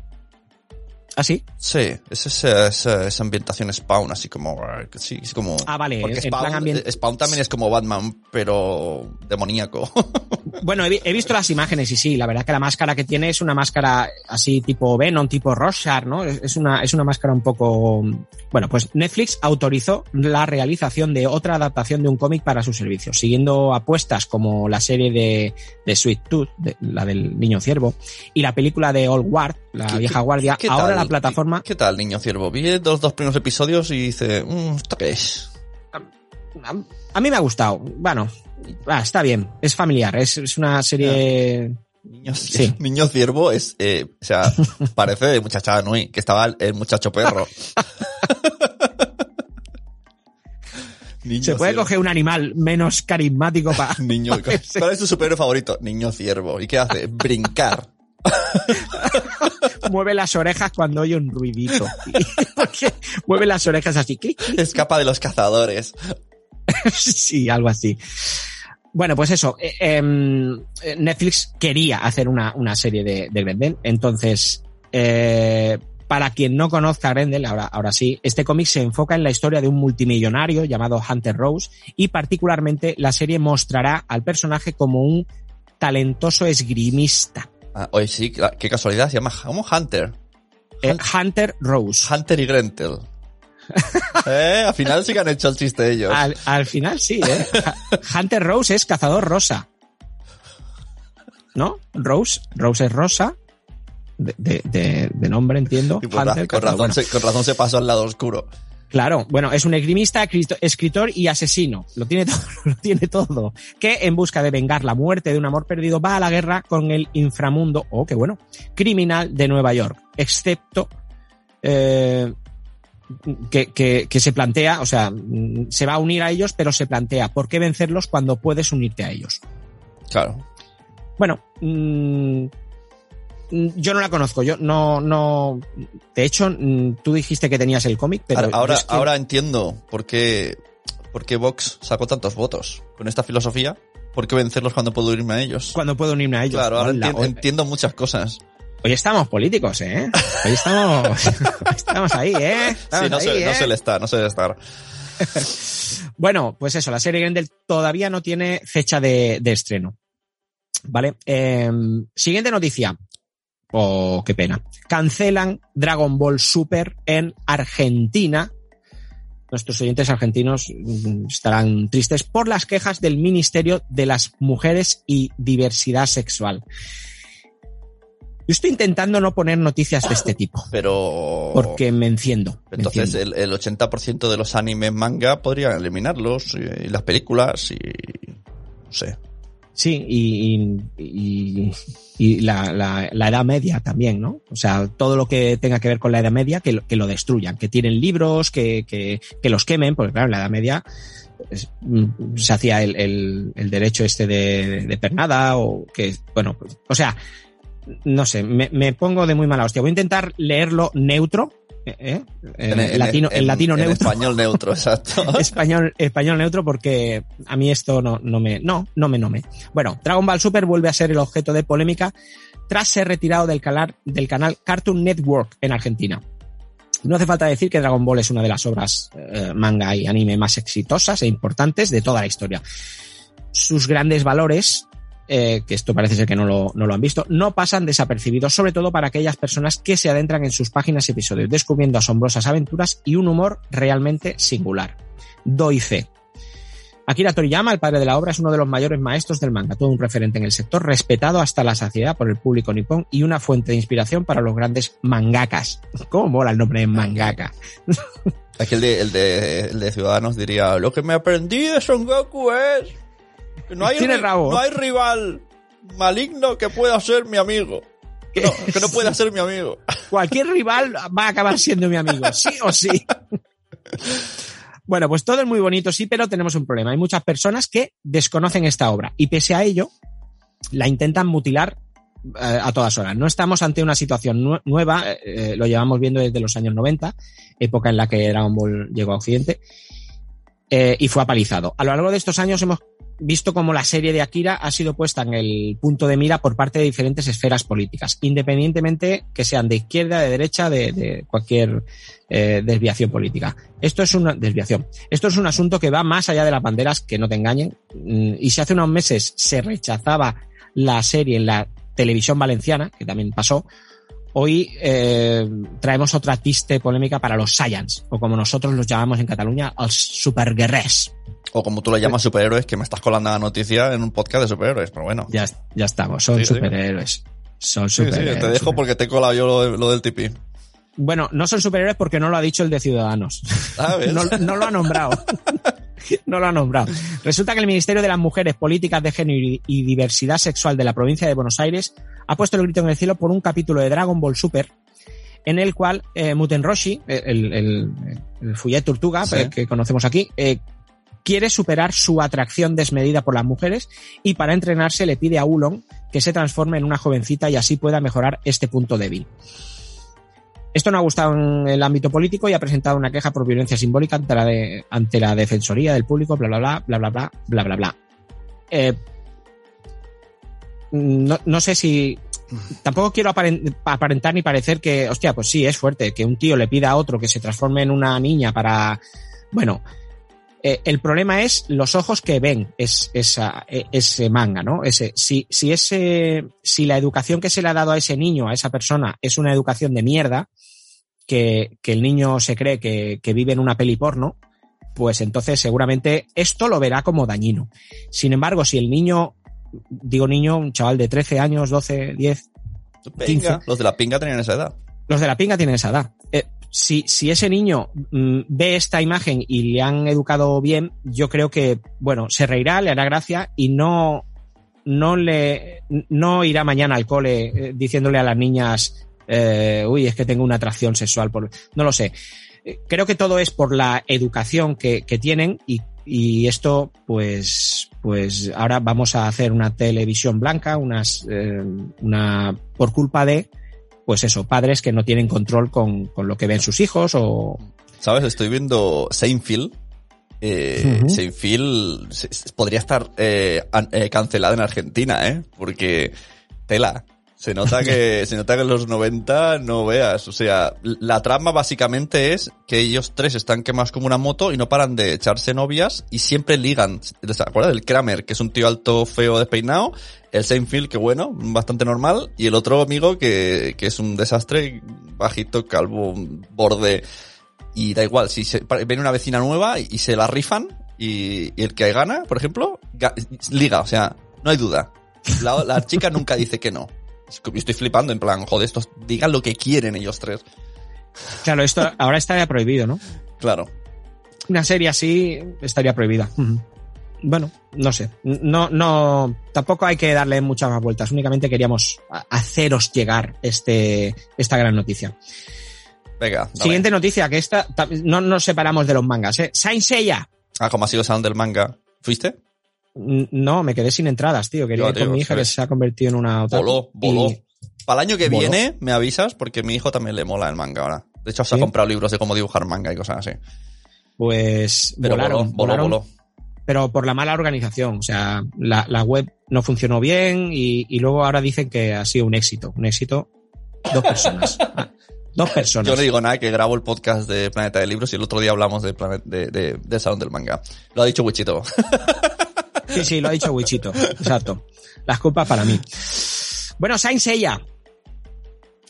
¿Ah, sí? Sí, es esa, esa, esa ambientación Spawn, así como, sí, es como... Ah, vale, Porque Spawn, ambient- Spawn también es como Batman, pero demoníaco. Bueno, he, vi- he visto las imágenes y sí, la verdad que la máscara que tiene es una máscara así tipo Venom, tipo Rorschach, ¿no? Es una, es una máscara un poco... Bueno, pues Netflix autorizó la realización de otra adaptación de un cómic para su servicio, siguiendo apuestas como la serie de, de Sweet Tooth, de- la del Niño Ciervo, y la película de Old Guard, la ¿Qué- vieja guardia. qué Ahora tal? la plataforma... ¿Qué tal, niño ciervo? Vi los dos primeros episodios y dice, mmm, ¿esto qué es? A, a mí me ha gustado. Bueno, ah, está bien, es familiar, es, es una serie... Niño, Sí. niño ciervo es, eh, o sea, parece de muchachada Nui, que estaba el, muchacho perro. Niño Se puede ciervo. coger un animal menos carismático para... Niño, ¿cuál es tu superhéroe favorito? Niño ciervo. ¿Y qué hace? Brincar. mueve las orejas cuando oye un ruidito. Mueve las orejas así. Escapa de los cazadores. Sí, algo así. Bueno, pues eso. eh, em, eh, Netflix quería hacer una, una serie de, de Grendel. Entonces, eh, para quien no conozca a Grendel, ahora, ahora sí, este cómic se enfoca en la historia de un multimillonario llamado Hunter Rose y particularmente la serie mostrará al personaje como un talentoso esgrimista. Ah, oye, sí, qué casualidad, se llama como Hunter. Eh, Hunter Rose. Hunter y Grentel. eh, al final sí que han hecho el chiste ellos. Al, al final sí, ¿eh? Hunter Rose es cazador rosa. ¿No? Rose, Rose es rosa. De, de- nombre, entiendo. Y Hunter, con, razón Bueno, se, con razón se pasó al lado oscuro. Claro, bueno, es un esgrimista, escrito- escritor y asesino. Lo tiene todo, lo tiene todo. Que en busca de vengar la muerte de un amor perdido va a la guerra con el inframundo, oh, qué bueno, criminal de Nueva York. Excepto eh, que, que, que se plantea, o sea, se va a unir a ellos, pero se plantea por qué vencerlos cuando puedes unirte a ellos. Claro. Bueno, mm, mm, yo no la conozco, yo no, no. De hecho, mm, tú dijiste que tenías el cómic, pero ahora, ahora, yo es que- ahora entiendo por qué, por qué Vox sacó tantos votos. Con esta filosofía, ¿por qué vencerlos cuando puedo irme a ellos? cuando puedo unirme a ellos. Claro, ahora enti- entiendo muchas cosas. hoy estamos políticos, ¿eh? Hoy estamos, estamos ahí, ¿eh? Estamos Sí, no, ahí, se, no ¿eh? se le está, no se le está. Bueno, pues eso, la serie Grendel todavía no tiene fecha de, de estreno. ¿Vale? Eh, siguiente noticia. Oh, qué pena. Cancelan Dragon Ball Super en Argentina. Nuestros oyentes argentinos mm, estarán tristes por las quejas del Ministerio de las Mujeres y Diversidad Sexual. Yo estoy intentando no poner noticias de este tipo, Pero. porque me enciendo. me Entonces enciendo. el, el 80% de los animes manga podrían eliminarlos y, y las películas y no sé. Sí, y, y- y- la, la- la Edad Media también, ¿no? O sea, todo lo que tenga que ver con la Edad Media, que lo, que lo destruyan, que tiren libros, que, que, que los quemen, porque claro, en la Edad Media mm, se hacía el, el- el derecho este de, de pernada, o que, bueno, o sea, no sé, me, me pongo de muy mala hostia. Voy a intentar leerlo neutro, ¿eh? ¿eh? En latino, en, latino en neutro español neutro, exacto. español, español neutro porque a mí esto no, no me, no, no me, no me. Bueno, Dragon Ball Super vuelve a ser el objeto de polémica tras ser retirado del canal, del canal Cartoon Network en Argentina. No hace falta decir que Dragon Ball es una de las obras eh, manga y anime más exitosas e importantes de toda la historia. Sus grandes valores, eh, que esto parece ser que no lo, no lo han visto, no pasan desapercibidos, sobre todo para aquellas personas que se adentran en sus páginas y episodios, descubriendo asombrosas aventuras y un humor realmente singular. Doy fe. Akira Toriyama, el padre de la obra, es uno de los mayores maestros del manga, todo un referente en el sector, respetado hasta la saciedad por el público nipón y una fuente de inspiración para los grandes mangakas. ¿Cómo mola el nombre de mangaka? Aquí el de, el de, Ciudadanos diría, lo que me aprendí de Son Goku es no hay, Tiene ri- rabo. no hay rival maligno que pueda ser mi amigo. Que no, que no pueda ser mi amigo. Cualquier rival va a acabar siendo mi amigo, sí o sí. Bueno, pues todo es muy bonito, sí, pero tenemos un problema. Hay muchas personas que desconocen esta obra y pese a ello la intentan mutilar eh, a todas horas. No estamos ante una situación nue- nueva, eh, lo llevamos viendo desde los años 90, época en la que Dragon Ball llegó a Occidente, eh, y fue apalizado. A lo largo de estos años hemos visto como la serie de Akira ha sido puesta en el punto de mira por parte de diferentes esferas políticas, independientemente que sean de izquierda, de derecha, de, cualquier eh, desviación política. Esto es una desviación. Esto es un asunto que va más allá de las banderas, que no te engañen. Mm, Y si hace unos meses se rechazaba la serie en la televisión valenciana, que también pasó, hoy eh, traemos otra triste polémica para los Science, o como nosotros los llamamos en Cataluña, els superguerrers. O como tú lo llamas superhéroes, que me estás colando la noticia en un podcast de superhéroes, pero bueno. Ya, ya estamos, son Sí, superhéroes. Son Sí, sí, superhéroes. te dejo porque te he colado yo lo, de- lo del tipi. Bueno, no son superhéroes porque no lo ha dicho el de Ciudadanos. Ah. No, no lo ha nombrado. no lo ha nombrado. Resulta que el Ministerio de las Mujeres, Políticas de Género y Diversidad Sexual de la provincia de Buenos Aires ha puesto el grito en el cielo por un capítulo de Dragon Ball Super en el cual eh, Muten Roshi, el, el, el Fuyet Tortuga Sí. eh, que conocemos aquí, eh, quiere superar su atracción desmedida por las mujeres y para entrenarse le pide a Ulon que se transforme en una jovencita y así pueda mejorar este punto débil. Esto no ha gustado en el ámbito político y ha presentado una queja por violencia simbólica ante la, ante la Defensoría del Público, bla, bla, bla, bla, bla, bla, bla, bla, bla. Eh, no, no sé si... Tampoco quiero aparen- aparentar ni parecer que, hostia, pues sí, es fuerte, que un tío le pida a otro que se transforme en una niña para... Bueno, eh, el problema es los ojos que ven es, esa, e- ese manga, ¿no? Ese, si, si ese, si la educación que se le ha dado a ese niño, a esa persona, es una educación de mierda, que, que el niño se cree que, que vive en una peli porno, pues entonces seguramente esto lo verá como dañino. Sin embargo, si el niño, digo niño, un chaval de 13 años, 12, 10, Pinga. 15. Los de la pinga tenían esa edad. los de la pinga tienen esa edad. Si, si ese niño mm, ve esta imagen y le han educado bien, yo creo que, bueno, se reirá, le hará gracia y no, no le, no irá mañana al cole eh, diciéndole a las niñas, eh, uy, es que tengo una atracción sexual por, no lo sé. Creo que todo es por la educación que, que tienen y, y esto, pues, pues ahora vamos a hacer una televisión blanca, unas, eh, una, por culpa de, pues eso, padres que no tienen control con, con lo que ven sus hijos o... ¿Sabes? Estoy viendo Seinfeld. Eh, Ujú. Seinfeld se- se- podría estar eh, eh, cancelada en Argentina, ¿eh? Porque tela. Se nota que se nota que en los 90 no veas, o sea, la trama básicamente es que ellos tres están quemados como una moto y no paran de echarse novias y siempre ligan. ¿Te acuerdas del Kramer, que es un tío alto, feo, despeinado? El Seinfeld, que bueno, bastante normal, y el otro amigo que, que es un desastre, bajito, calvo, borde, y da igual, si se, viene una vecina nueva y, se la rifan y, y el que gana, por ejemplo, ga- liga, o sea, no hay duda. La, la chica nunca dice que no. Estoy flipando en plan, joder, estos digan lo que quieren ellos tres. Claro, esto ahora estaría prohibido, ¿no? Claro. Una serie así estaría prohibida. Bueno, no sé. No, no, tampoco hay que darle muchas más vueltas. Únicamente queríamos haceros llegar este, esta gran noticia. Venga, dale. Siguiente noticia, que esta, ta- no nos separamos de los mangas, ¿eh? Saint Seiya. Ah, como ha sido Sound del manga. ¿Fuiste? No, me quedé sin entradas, tío. Quería Yo, ir tío, con mi hija ¿sabes? que se ha convertido en una otaku. Voló, voló. Y- Para el año que Voló. viene me avisas porque mi hijo también le mola el manga ahora. De hecho, se ha comprado libros de cómo dibujar manga y cosas así. pues Pero volaron, voló, voló, volaron, voló. pero por la mala organización. O sea, la, la web no funcionó bien y, y luego ahora dicen que ha sido un éxito. Un éxito. Dos personas. Dos personas. Yo no digo nada que grabo el podcast de Planeta de Libros y el otro día hablamos de, Planet- de, Salón del Manga. Lo ha dicho Wichito. Sí, sí, lo ha dicho Wichito. Exacto. Las culpas para mí. Bueno, Saint Seiya.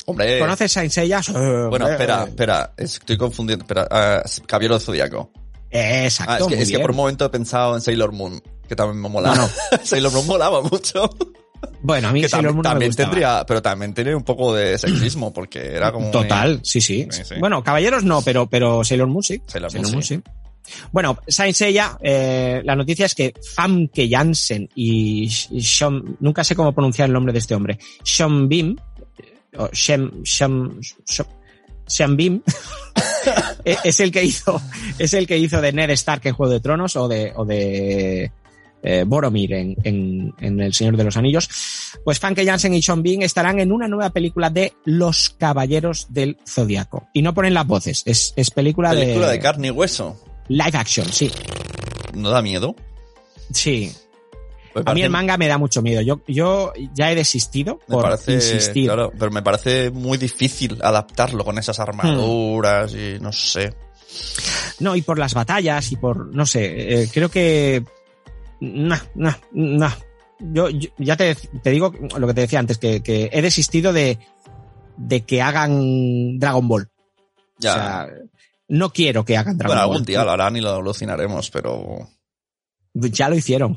Hombre. ¿Conoces Saint Seiya? Eh. Bueno, Eh, espera, eh, espera. Estoy confundiendo. Espera. ah, Caballero Zodíaco. Exacto. Ah, es que, muy es que por un momento he pensado en Sailor Moon, que también me molaba. No, no. Sailor Moon molaba mucho. Bueno, a mí que Sailor también, Moon no me también gustaba. tendría, pero también tiene un poco de sexismo, porque era como. Total, sí, sí, Sí, sí. Bueno, caballeros no, pero, pero Sailor Moon sí. Sailor Moon sí. Bueno, Saint Seiya, eh, la noticia es que Famke Janssen y, Sean, nunca sé cómo pronunciar el nombre de este hombre, Sean Bim, o Shem, Shem, Shem- Sean Bim, es el que hizo, es el que hizo de Ned Stark en Juego de Tronos o de, o de eh, Boromir en, en, en El Señor de los Anillos. Pues Famke Janssen y Sean Bean estarán en una nueva película de Los Caballeros del Zodiaco. Y no ponen las voces, es, es película, Película de, de carne y hueso. Live action, sí. ¿No da miedo? Sí. A mí el manga me da mucho miedo. Yo, yo ya he desistido por parece, insistir. claro, pero me parece muy difícil adaptarlo con esas armaduras y no sé. No, y por las batallas y por, no sé, eh, creo que... No, no, no. Yo, yo- ya te, te digo lo que te decía antes, que, que he desistido de, de que hagan Dragon Ball. Ya. O sea, no quiero que hagan Dragon bueno, Ball. algún día lo harán y lo alucinaremos, pero... Ya lo hicieron.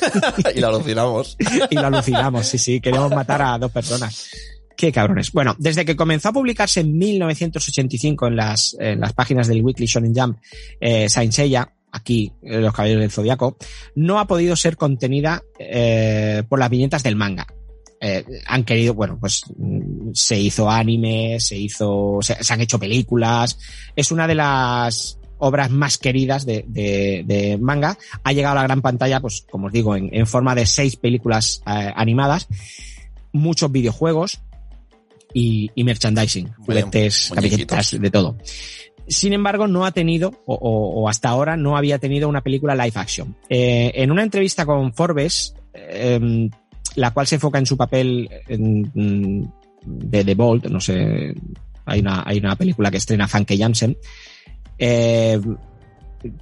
y lo alucinamos. y lo alucinamos, sí, sí, queremos matar a dos personas. Qué cabrones. Bueno, desde que comenzó a publicarse en 1985 en las, en las páginas del Weekly Shonen Jump, eh, Saint Seiya, aquí, eh, Los Caballeros del Zodiaco, no ha podido ser contenida eh, por las viñetas del manga. Eh, han querido, bueno, pues mm, se hizo anime, se hizo, se, se han hecho películas. Es una de las obras más queridas de, de, de manga. Ha llegado a la gran pantalla, pues como os digo, en, en forma de seis películas eh, animadas, muchos videojuegos y, y merchandising, juguetes, camisetas, de todo. Sin embargo, no ha tenido, o, o- o hasta ahora no había tenido una película live action. Eh, en una entrevista con Forbes, eh, la cual se enfoca en su papel en- mm, de The Bolt, no sé, hay una, hay una película que estrena Funke Jansen, eh,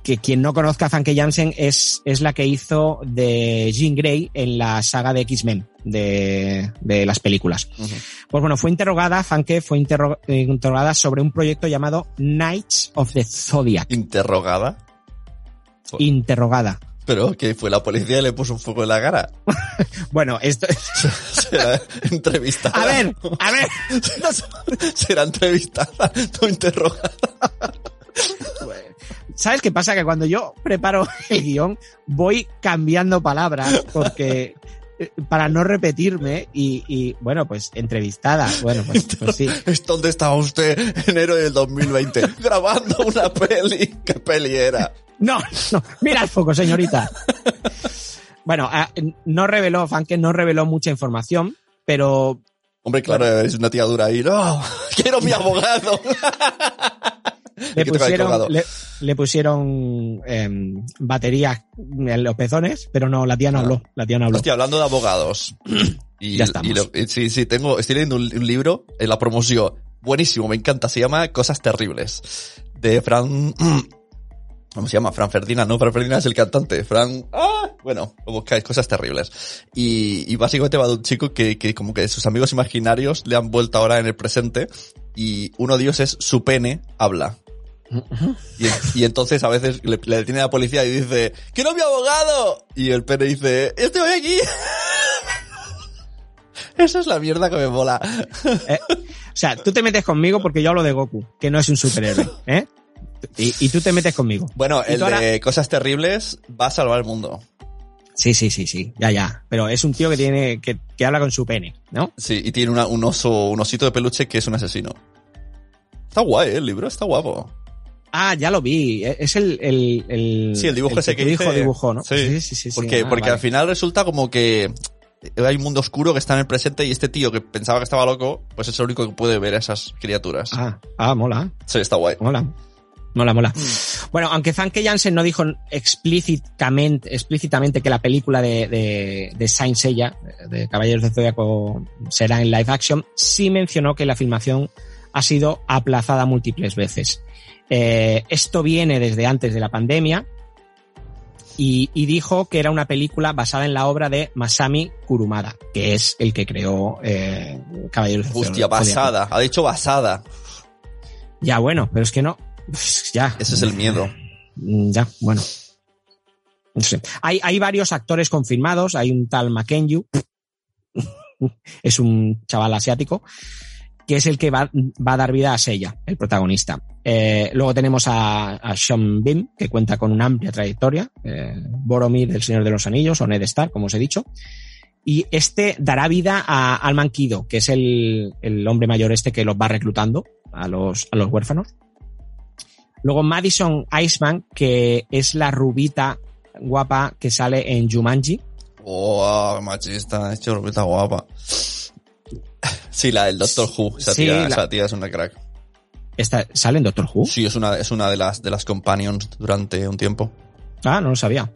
que quien no conozca a Funke Jansen es, es la que hizo de Jean Grey en la saga de X-Men de, de las películas. Pues bueno, fue interrogada, Funke fue interro- interrogada sobre un proyecto llamado Knights of the Zodiac. Interrogada. Interrogada. Pero que fue la policía y le puso un fuego en la cara. Bueno, esto, Será entrevistada. a ver, a ver, Será entrevistada, no interrogada. ¿sabes qué pasa? Que cuando yo preparo el guion voy cambiando palabras porque para no repetirme y, y, bueno, pues entrevistada. Bueno, pues, pues sí. ¿Es donde estaba usted enero del 2020? grabando una peli. ¿Qué peli era? No, no, mira el foco, señorita. Bueno, ah, no reveló, Funke no reveló mucha información, pero Hombre, claro, es una tía dura ahí. No, quiero mi abogado. Le pusieron, le, le pusieron em, baterías en los pezones, pero no, la tía no Ah. habló, la tía no habló. Hostia, hablando de abogados. Y, Ya estamos. y lo- y sí, sí, tengo, estoy leyendo un, un libro en la promoción. Buenísimo, me encanta. Se llama Cosas Terribles. De Fran... ¿Cómo se llama? Fran Ferdinand, ¿no? Fran Ferdinand es el cantante. Fran... ¡Ah! Bueno, lo buscáis, Cosas Terribles. Y, y básicamente va de un chico que, que como que sus amigos imaginarios le han vuelto ahora en el presente. Y uno de ellos es su pene habla. Y, en- y entonces a veces le, le detiene a la policía y dice, ¡Quiero mi abogado! Y el pene dice, ¡Estoy aquí! Esa es la mierda que me mola. O sea, tú te metes conmigo porque yo hablo de Goku, que no es un superhéroe, ¿eh? Y, y tú te metes conmigo. Bueno, ¿Y el ahora? de cosas terribles va a salvar el mundo. Sí, sí, sí, sí, ya, ya. Pero es un tío que tiene, que, que habla con su pene, ¿no? Sí, y tiene una- un oso, un osito de peluche que es un asesino. Está guay, ¿eh? el libro está guapo. Ah, ya lo vi. Es el, el, el, Sí, el dibujo ese tu que hijo hice- dibujó, ¿no? Sí, sí, sí. sí, sí. Porque, Ah, porque vale. al final resulta como que hay un mundo oscuro que está en el presente y este tío que pensaba que estaba loco, pues es el único que puede ver a esas criaturas. Ah, ah, mola. Sí, está guay. Mola. Mola, mola. Mm. Bueno, aunque Funke Jansen no dijo explícitamente, explícitamente que la película de, de, de Saint Seiya, de Caballeros de Zodiaco, será en live action, sí mencionó que la filmación ha sido aplazada múltiples veces. Eh, esto viene desde antes de la pandemia y, y dijo que era una película basada en la obra de Masami Kurumada, que es el que creó eh, Caballeros de Hostia, basada. Ha dicho basada. Ya, bueno, pero es que no. Ya. Ese es el miedo. Mm, Ya, bueno. No sé. Hay, hay varios actores confirmados. Hay un tal Makenyu. es un chaval asiático. Que es el que va, va a dar vida a Seiya, el protagonista. Eh, luego tenemos a, Sean Bean, que cuenta con una amplia trayectoria. Eh, Boromir, del Señor de los Anillos, o Ned Stark, como os he dicho. Y este dará vida a Alman Kido, que es el, el hombre mayor este que los va reclutando a los, a los huérfanos. Luego Madison Iceman, que es la rubita guapa que sale en Jumanji. Oh, machista, hecho ropita guapa. Sí, la del Doctor Who. Esa, Sí, tía, la- esa tía es una crack. Esta, ¿Sale en Doctor Who? Sí, es una, es una de las de las companions durante un tiempo. Ah, no lo sabía.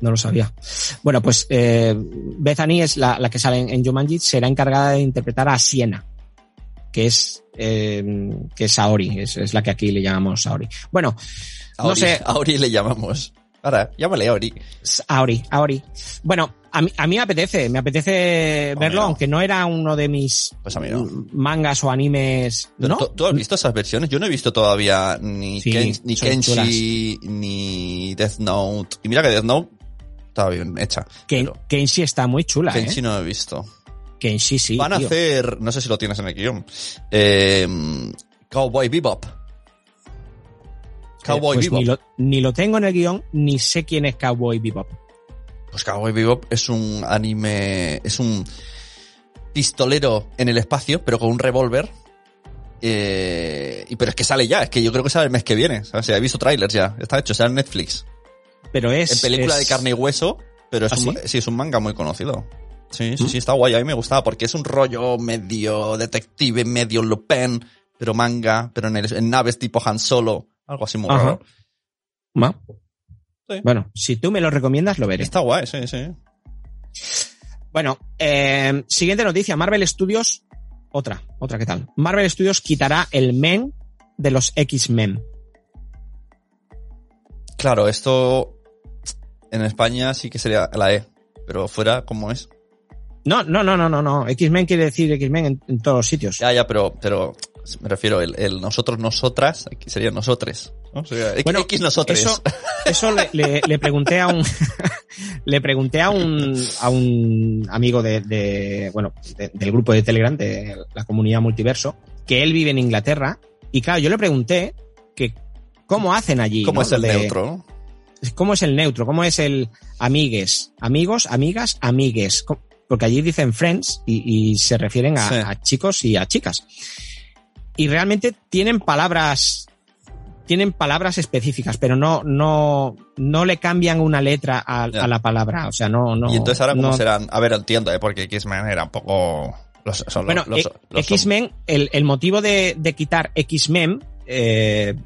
no lo sabía. Bueno, pues eh, Bethany es la, la que sale en, en Jumanji, será encargada de interpretar a Siena, que es eh, que es Saori, es, es la que aquí le llamamos Saori. Bueno, no Aori, sé, Aori le llamamos. Ahora, llámale Aori. Aori, Aori. Bueno, a mí, a mí me apetece, me apetece verlo, aunque no era uno de mis Pues no. mangas o animes, ¿no? ¿Tú, tú has visto esas versiones? Yo no he visto todavía ni, Sí, Ken- ni son Kenshi, ni Death Note. Y mira que Death Note está bien hecha. Ken- pero Kenshi está muy chula, Kenshi ¿eh? no he visto. Kenshi sí, Van a tío. hacer, no sé si lo tienes en el guion, eh, Cowboy Bebop. Cowboy Pues Bebop. ni lo, ni lo tengo en el guion, ni sé quién es Cowboy Bebop. Pues Cowboy Bebop es un anime, es un pistolero en el espacio, pero con un revólver. Eh, y pero es que sale ya, es que yo creo que sale el mes que viene. ¿sabes? O sea, he visto trailers ya, está hecho, sale en Netflix. Pero es... en película es- de carne y hueso, pero es ¿Ah, un, sí? sí, es un manga muy conocido. Sí, sí, ¿Mm? sí, está guay, a mí me gustaba porque es un rollo medio detective, medio Lupin, pero manga, pero en, el- en naves tipo Han Solo, algo así muy Ajá. raro. Ma. Sí. Bueno, si tú me lo recomiendas, lo veré. Está guay, sí, sí. Bueno, eh, siguiente noticia. Marvel Studios, otra, otra, ¿qué tal? Marvel Studios quitará el men de los X-Men. Claro, esto en España sí que sería la E, pero fuera, ¿cómo es? No, no, no, no, no, no. X-Men quiere decir X-Men en, en todos los sitios. Ya, ya, pero, pero me refiero, el, el nosotros, nosotras, aquí sería nosotres. O sea, Bueno, X nosotres. Eso, eso le, le- le pregunté a un le pregunté a un a un amigo de, de- bueno de- del grupo de Telegram de la comunidad multiverso que él vive en Inglaterra y claro yo le pregunté que cómo hacen allí ¿Cómo ¿no? es el de- neutro? cómo es el neutro cómo es el amigues amigos amigas amigues porque allí dicen friends y, y se refieren a, Sí. a chicos y a chicas y realmente tienen palabras tienen palabras específicas, pero no, no, no le cambian una letra a, a la palabra. O sea, no, no. y entonces ahora, ¿cómo no- serán? A ver, entiendo, ¿eh? porque X-Men era un poco... Los, son Bueno, los, los- e- los- X-Men, el, el motivo de, de quitar X-Men eh,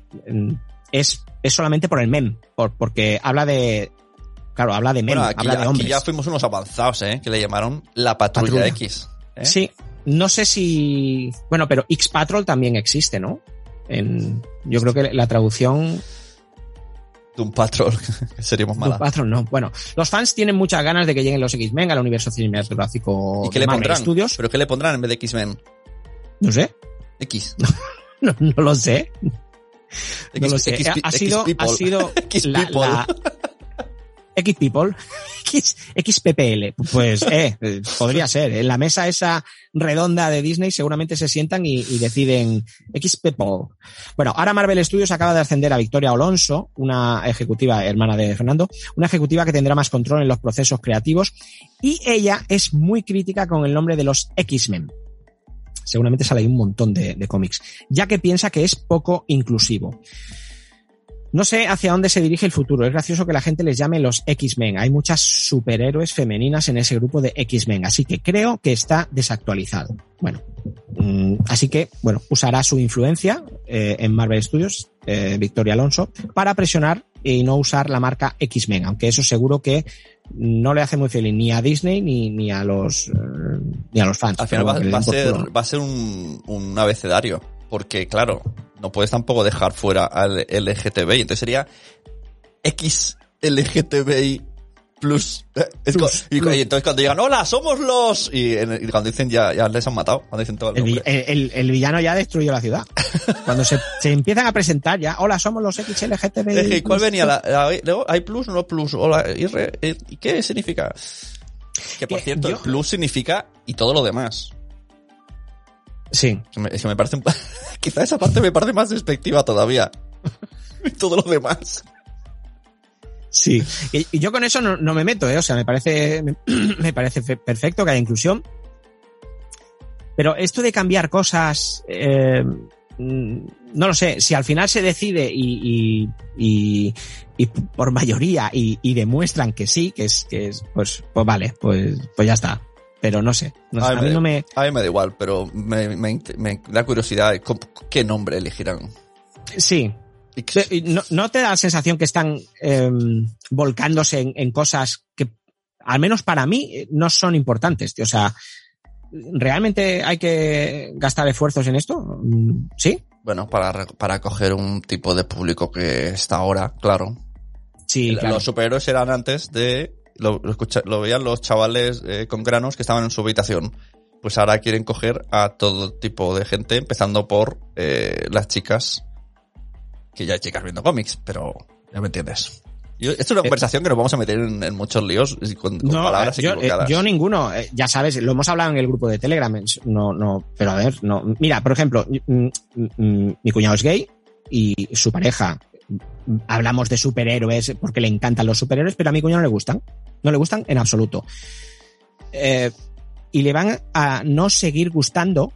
es, es solamente por el mem, por, porque habla de, claro, habla de mem, Bueno, aquí, habla ya, de aquí hombres. ya fuimos unos avanzados, ¿eh? Que le llamaron la Patrulla, Patrulla. X. ¿eh? Sí, no sé si, bueno, pero X-Patrol también existe, ¿no? En, yo creo que la traducción De un patrón. Seríamos Doom malas. Patrol no. Bueno, los fans tienen muchas ganas de que lleguen los X-Men al universo cinematográfico ¿Y qué de le Marvel pondrán? Studios. ¿Pero qué le pondrán en vez de X-Men? No sé, X. no, no lo sé. No X- lo sé. X- ha, sido, ha sido la- X People, X, XPPL. Pues, eh, eh, podría ser. En la mesa esa redonda de Disney seguramente se sientan y, deciden X People. Bueno, ahora Marvel Studios acaba de ascender a Victoria Alonso, una ejecutiva hermana de Fernando, una ejecutiva que tendrá más control en los procesos creativos y ella es muy crítica con el nombre de los X-Men. Seguramente sale un montón de, de cómics, ya que piensa que es poco inclusivo. No sé hacia dónde se dirige el futuro. Es gracioso que la gente les llame los X-Men. Hay muchas superhéroes femeninas en ese grupo de X-Men, así que creo que está desactualizado. Bueno, mm, así que, bueno, usará su influencia eh, en Marvel Studios, eh, Victoria Alonso, para presionar y no usar la marca X-Men, aunque eso seguro que no le hace muy feliz ni a Disney ni, ni a los eh, ni a los fans. Al final va, a ser, culo. va a ser un, un abecedario. Porque, claro, no puedes tampoco dejar fuera al LGTBI. Entonces sería XLGTBI plus. Es Plus, y, plus. y entonces cuando digan, hola, somos los... Y, y cuando dicen ya, ya les han matado. Cuando dicen todo el El, el- villano ya destruyó la ciudad. Cuando se, se empiezan a presentar ya, hola, somos los XLGTBI. Es que, ¿Cuál venía? La, la- luego, ¿Hay plus o no plus? O la R, eh, ¿Y qué significa? Que por Que cierto, yo- el plus significa y todo lo demás. Sí. Es que me, parece Quizá esa parte me parece más despectiva todavía. Y todo lo demás. Sí. Y, y yo con eso no, no me meto, ¿eh? O sea, me parece, me, me parece fe- perfecto que haya inclusión. Pero esto de cambiar cosas, eh, mm, no lo sé, si al final se decide y, y, y, y por mayoría y, y demuestran que sí, que es, que es, pues, pues vale, pues, pues ya está. Pero no sé, no sé, Ay, a mí me- no me, A mí me da igual, pero me, me, da curiosidad qué nombre elegirán. sí, ¿No, no te da la sensación que están eh, volcándose en, en cosas que, al menos para mí, eh, no son importantes? tío? O sea, ¿realmente hay que gastar esfuerzos en esto? Mm, ¿Sí? Bueno, para, para coger un tipo de público que está ahora, claro. Sí, claro. Los superhéroes eran antes de... Lo, lo escucha- lo veían los chavales eh, con granos que estaban en su habitación. Pues ahora quieren coger a todo tipo de gente, empezando por eh, las chicas, que ya hay chicas viendo cómics, pero ya me entiendes. Yo- esto es una conversación que nos vamos a meter en, en muchos líos con, con No, palabras yo, eh, equivocadas. yo ninguno. Eh, Ya sabes, lo hemos hablado en el grupo de Telegram. No, no, pero a ver, no. Mira, por ejemplo, mm, mm, mm, mi cuñado es gay y su pareja. Hablamos de superhéroes porque le encantan los superhéroes, pero a mi cuñado no le gustan. No le gustan en absoluto. Eh, y le van a no seguir gustando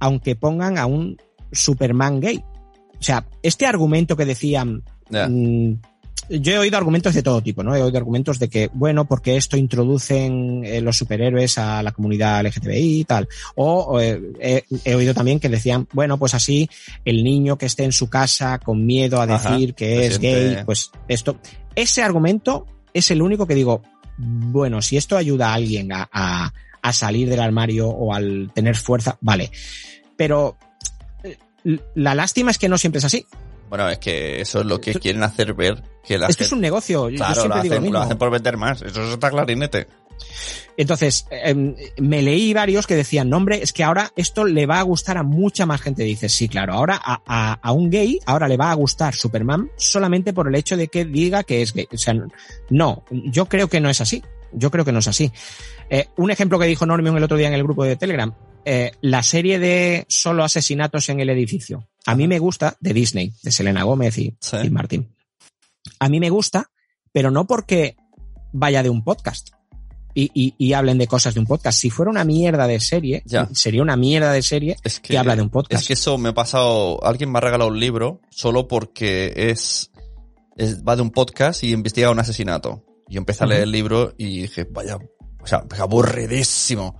aunque pongan a un Superman gay. O sea, este argumento que decían yo he oído argumentos de todo tipo, ¿no? He oído argumentos de que, bueno, porque esto introducen eh, los superhéroes a la comunidad LGTBI y tal. O, eh, he, he oído también que decían, bueno, pues así el niño que esté en su casa con miedo a Ajá, decir que es gay, pues esto. Ese argumento es el único que digo, bueno, si esto ayuda a alguien a, a, a salir del armario o al tener fuerza, vale. Pero eh, la lástima es que no siempre es así. Bueno, es que eso es lo que quieren hacer ver que la Esto es gente- un negocio. Yo Claro, lo siempre digo lo hacen, lo mismo. hacen por vender más. Eso está clarinete. Entonces, em, me leí varios que decían, no, hombre, es que ahora esto le va a gustar a mucha más gente. Dices, sí, claro, ahora a, a- a un gay, ahora le va a gustar Superman solamente por el hecho de que diga que es gay. O sea, no, yo creo que no es así. Yo creo que no es así. Eh, un ejemplo que dijo Normion el otro día en el grupo de Telegram, eh, la serie de solo asesinatos en el edificio. A mí me gusta, de Disney, de Selena Gómez y, Sí. y Martín. A mí me gusta, pero no porque vaya de un podcast y, y- y hablen de cosas de un podcast. Si fuera una mierda de serie, Ya. sería una mierda de serie Es que, habla de un podcast. Es que eso me ha pasado. Alguien me ha regalado un libro solo porque es, es- va de un podcast y investiga un asesinato. Y empecé a leer el libro y dije, vaya, o sea, aburridísimo.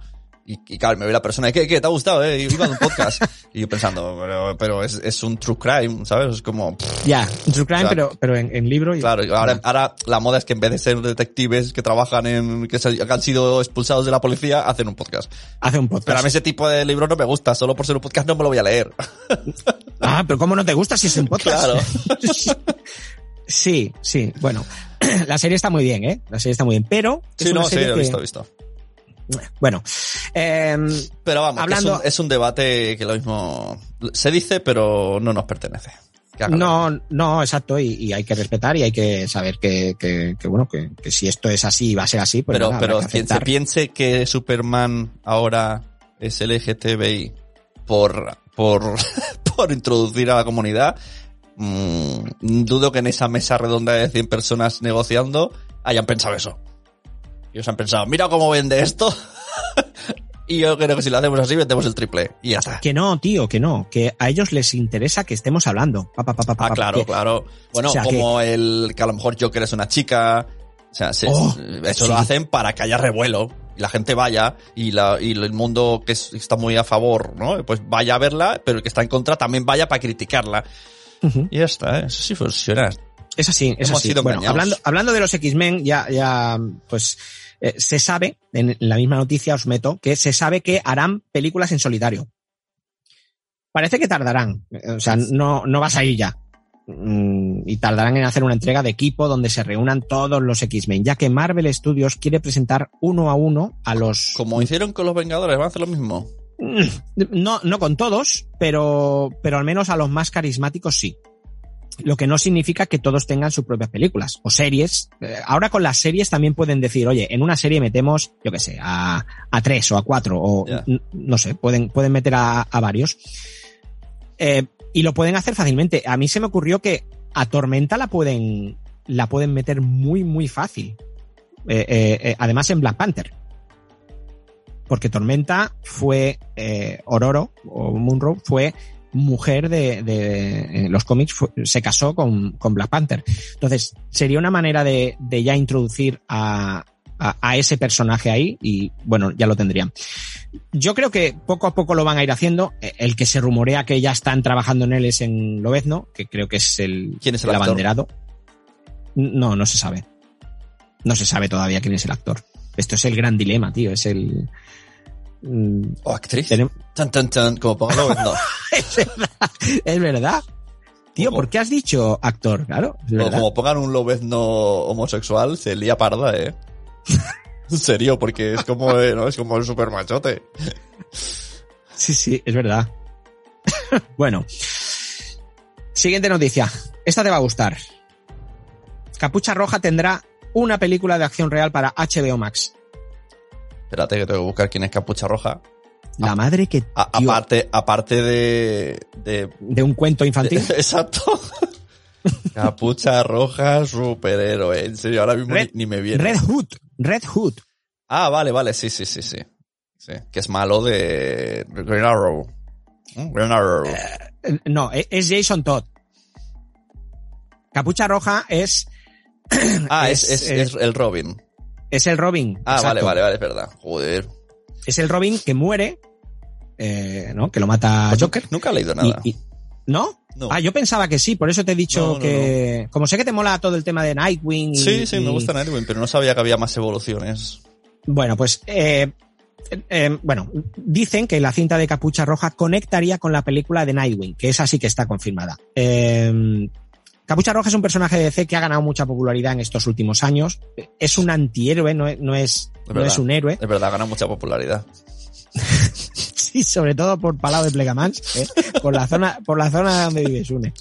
Y, y claro, me ve la persona, ¿qué, qué? ¿Te ha gustado, eh? Iba de un podcast. y yo pensando, pero, pero es, es un true crime, ¿sabes? Es como, Ya, True Crime, pero, pero en, en libro. y- claro, ahora, ahora la moda es que en vez de ser detectives que trabajan en, que, se- que han sido expulsados de la policía, hacen un podcast. Hace un podcast. Pero a mí ese tipo de libro no me gusta, solo por ser un podcast no me lo voy a leer. Ah, pero ¿cómo no te gusta si es un podcast? Claro. sí, sí, bueno. La serie está muy bien, ¿eh? La serie está muy bien, pero es Sí, no, sí, lo he visto, he visto. Bueno, em, Pero vamos, Hablando- es, un, es un debate que lo mismo se dice, pero no nos pertenece. No, no, exacto, y, y hay que respetar y hay que saber que, que, que, bueno, que, que si esto es así y va a ser así, pues pero, nada, pero quien se piense que Superman ahora es LGTBI por, por, por introducir a la comunidad, mm, dudo que en esa mesa redonda de 100 personas negociando hayan pensado eso. Ellos han pensado, mira cómo vende esto. y yo creo que si lo hacemos así, vendemos el triple. Y ya está. Que no, tío, que no, que a ellos les interesa que estemos hablando. Pa, pa, pa, Ah, claro, que- claro. Bueno, o sea, como el que a lo mejor Joker es una chica. O sea, se- Oh, eso sí. lo hacen para que haya revuelo y la gente vaya y, la, y el mundo que es- está muy a favor, ¿no? Pues vaya a verla, pero el que está en contra también vaya para criticarla. Y ya está, ¿eh? eso sí funciona. Es así, es así. sido Bueno, hablando, hablando de los X-Men, ya, ya, pues, eh, se sabe, en la misma noticia os meto, que se sabe que harán películas en solitario. Parece que tardarán, eh, o sea, no, no va a salir ya. Mm, Y tardarán en hacer una entrega de equipo donde se reúnan todos los X-Men, ya que Marvel Studios quiere presentar uno a uno a los... Como hicieron con los Vengadores, van a hacer lo mismo. Mm, No, no con todos, pero, pero al menos a los más carismáticos sí. Lo que no significa que todos tengan sus propias películas o series. Eh, Ahora con las series también pueden decir, oye, en una serie metemos, yo qué sé, a, a tres o a cuatro o no sé, pueden, pueden meter a, a varios. Eh, y lo pueden hacer fácilmente. A mí se me ocurrió que a Tormenta la pueden, la pueden meter muy, muy fácil. Eh, además en Black Panther. Porque Tormenta fue, Ororo o Munro fue mujer de, de en los cómics, fue- se casó con, con Black Panther. Entonces, sería una manera de, de ya introducir a, a, a, ese personaje ahí y bueno, ya lo tendrían. Yo creo que poco a poco lo van a ir haciendo. El que se rumorea que ya están trabajando en él es en Lobezno, que creo que es el, ¿Quién es el, el abanderado. No, no se sabe. No se sabe todavía quién es el actor. Esto es el gran dilema, tío. Es el. Mm, ¿O actriz? Tenem- Tan, tan, tan, como póngalo, no. es verdad. Es verdad. Tío, ¿por qué has dicho actor? Claro, es como pongan un lobezno homosexual, se lía parda, eh. en serio, porque es como, eh, ¿no? Es como el super machote. Sí, sí, es verdad. bueno. Siguiente noticia. Esta te va a gustar. Capucha Roja tendrá una película de acción real para HBO Max. Espérate que tengo que buscar quién es Capucha Roja. La madre que A- tío, aparte, aparte de, de, de un cuento infantil. Exacto. Capucha roja, superhéroe. En serio, ahora mismo Red- ni, ni me viene. Red Hood. Red Hood. Ah, vale, vale, sí, sí, sí, sí. Sí, que es malo de Green Arrow. ¿Mm? Green Arrow. Eh, No, e- es Jason Todd. Capucha Roja es, ah, es, es- es, es- es el Robin. Es el Robin. Ah, exacto. vale, vale, vale, es verdad. Joder. Es el Robin que muere, eh, ¿no? Que lo mata Joker. Nunca he leído nada. y- ¿No? No. Ah, yo pensaba que sí, por eso te he dicho No, no, que. Como sé que te mola todo el tema de Nightwing. y- Sí, sí, me gusta Nightwing, pero no sabía que había más evoluciones. Bueno, pues. eh, eh, bueno, dicen que la cinta de Capucha Roja conectaría con la película de Nightwing, que esa sí que está confirmada. Eh, Capucha Roja es un personaje de DC que ha ganado mucha popularidad en estos últimos años. Es un antihéroe, no es, no es, no verdad. es un héroe. Es verdad, gana mucha popularidad. Sí, sobre todo por Palau de Plegamans, ¿eh? por la zona, por la zona donde vive Sune.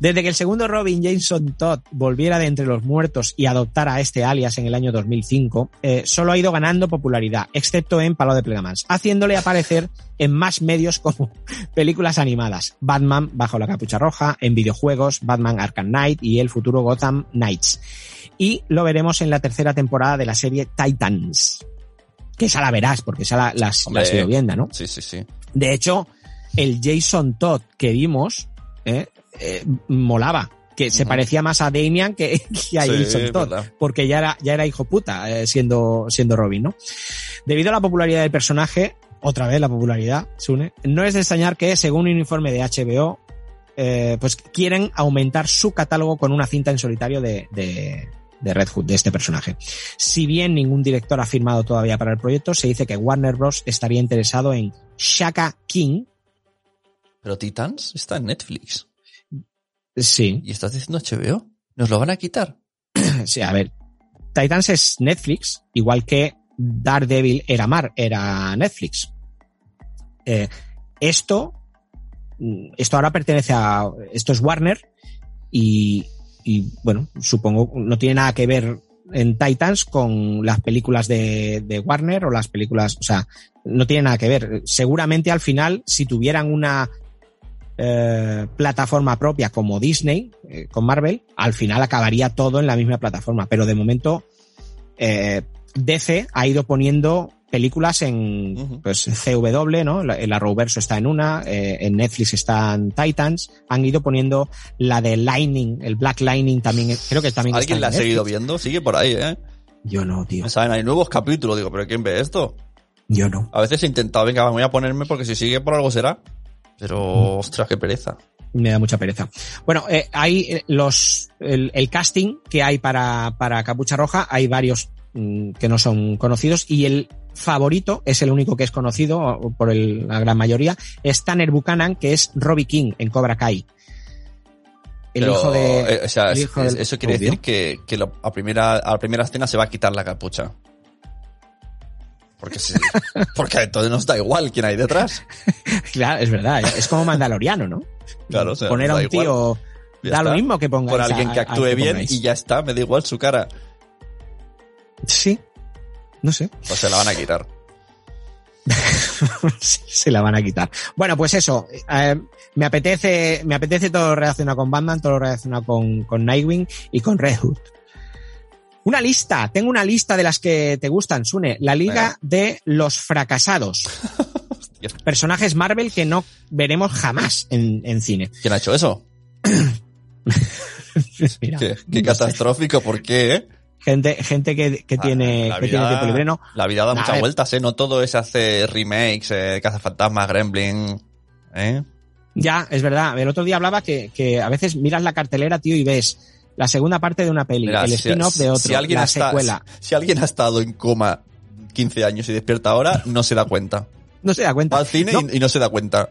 Desde que el segundo Robin Jason Todd volviera de entre los muertos y adoptara a este alias en el año 2005, eh, solo ha ido ganando popularidad, excepto en Palau de Plegamans, haciéndole aparecer en más medios como películas animadas, Batman bajo la capucha roja, en videojuegos, Batman Arkham Knight y el futuro Gotham Knights. Y lo veremos en la tercera temporada de la serie Titans. Que esa la verás, porque esa la, la, Hombre. viendo, ¿no? Sí, sí, sí. De hecho, el Jason Todd que vimos eh, eh, molaba, que se parecía más a Damian que, que a Sí, Jason Todd, verdad. porque ya era, ya era hijo puta eh, siendo, siendo Robin, ¿no? Debido a la popularidad del personaje, otra vez la popularidad, Sune, no es de extrañar que, según un informe de HBO, eh, pues quieren aumentar su catálogo con una cinta en solitario de, de, de Red Hood, de este personaje. Si bien ningún director ha firmado todavía para el proyecto, se dice que Warner Bros. estaría interesado en Shaka King. Pero Titans está en Netflix. Sí, ¿Y estás diciendo HBO? ¿Nos lo van a quitar? sí, a ver. Titans es Netflix, igual que Daredevil era Mar, era Netflix. Eh, esto, mm, esto ahora pertenece a, esto es Warner y, y bueno, supongo no tiene nada que ver en Titans con las películas de, de Warner o las películas, o sea, no tiene nada que ver. Seguramente al final, si tuvieran una eh, plataforma propia como Disney, eh, con Marvel, al final acabaría todo en la misma plataforma. Pero de momento, eh, DC ha ido poniendo películas en pues CW, ¿no? La- El Arrowverso está en una, eh, en Netflix están Titans, han ido poniendo la de Lightning, el Black Lightning también, creo que también ¿Alguien la ha seguido viendo? Sigue por ahí, ¿eh? Yo no, tío. Saben, hay nuevos capítulos. Digo, ¿pero quién ve esto? Yo no. A veces he intentado, venga, me voy a ponerme porque si sigue por algo será. Pero, ostras, qué pereza. Me da mucha pereza. Bueno, eh, hay eh, los, el, el casting que hay para, para Capucha Roja, hay varios mm, que no son conocidos y el favorito es el único que es conocido por el- la gran mayoría, es Tanner Buchanan, que es Robbie King en Cobra Kai. El Pero, hijo de... eh, o sea, el es- hijo es- del eso quiere decir que, que lo- a, primera, a la primera escena se va a quitar la capucha. Porque, porque entonces nos da igual quién hay detrás. Claro, es verdad, es como Mandaloriano, ¿no? Claro, o sea, Poner a un tío... Ya Da lo mismo que pongáis. Con alguien que actúe bien y ya está, me da igual su cara. Sí. No sé. O se la van a quitar. Se la van a quitar. Bueno, pues eso. eh, me apetece, me apetece todo lo relacionado con Batman, todo lo relacionado con, con Nightwing y con Red Hood. Una lista, tengo una lista de las que te gustan, Sune. La Liga de los Fracasados. Personajes Marvel que no veremos jamás en, en cine. ¿Quién ha hecho eso? Mira, ¿Qué, qué no sé. catastrófico? ¿Por qué? eh? gente, gente que, que tiene, Ah, La que tiene tiempo libre, ¿no? La vida da muchas vueltas, ¿eh? No todo es hacer remakes, eh, cazafantasmas, Gremlin, ¿eh? Ya, es verdad. El otro día hablaba que, que a veces miras la cartelera, tío, y ves la segunda parte de una peli, Mira, el si- spin-off de otro, si alguien la está- secuela. Si alguien ha estado en coma 15 años y despierta ahora, no se da cuenta. No se da cuenta. Va al cine No, y, y no se da cuenta.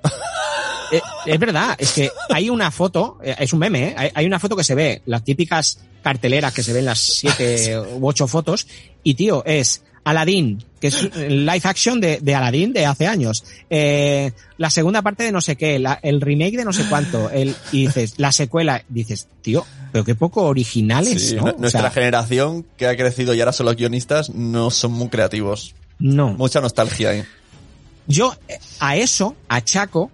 eh, es verdad, es que hay una foto, eh, es un meme, ¿eh? hay, hay una foto que se ve, las típicas carteleras que se ven las siete u ocho fotos, y tío, es Aladdin, que es el live action de, de Aladdin de hace años, eh, la segunda parte de no sé qué, la- el remake de no sé cuánto, el, y dices, la secuela, dices, tío, pero qué poco originales, Sí, ¿no? nu- O Nuestra sea, generación que ha crecido y ahora son los guionistas no son muy creativos. no. Mucha nostalgia ahí. Yo eh, a eso achaco,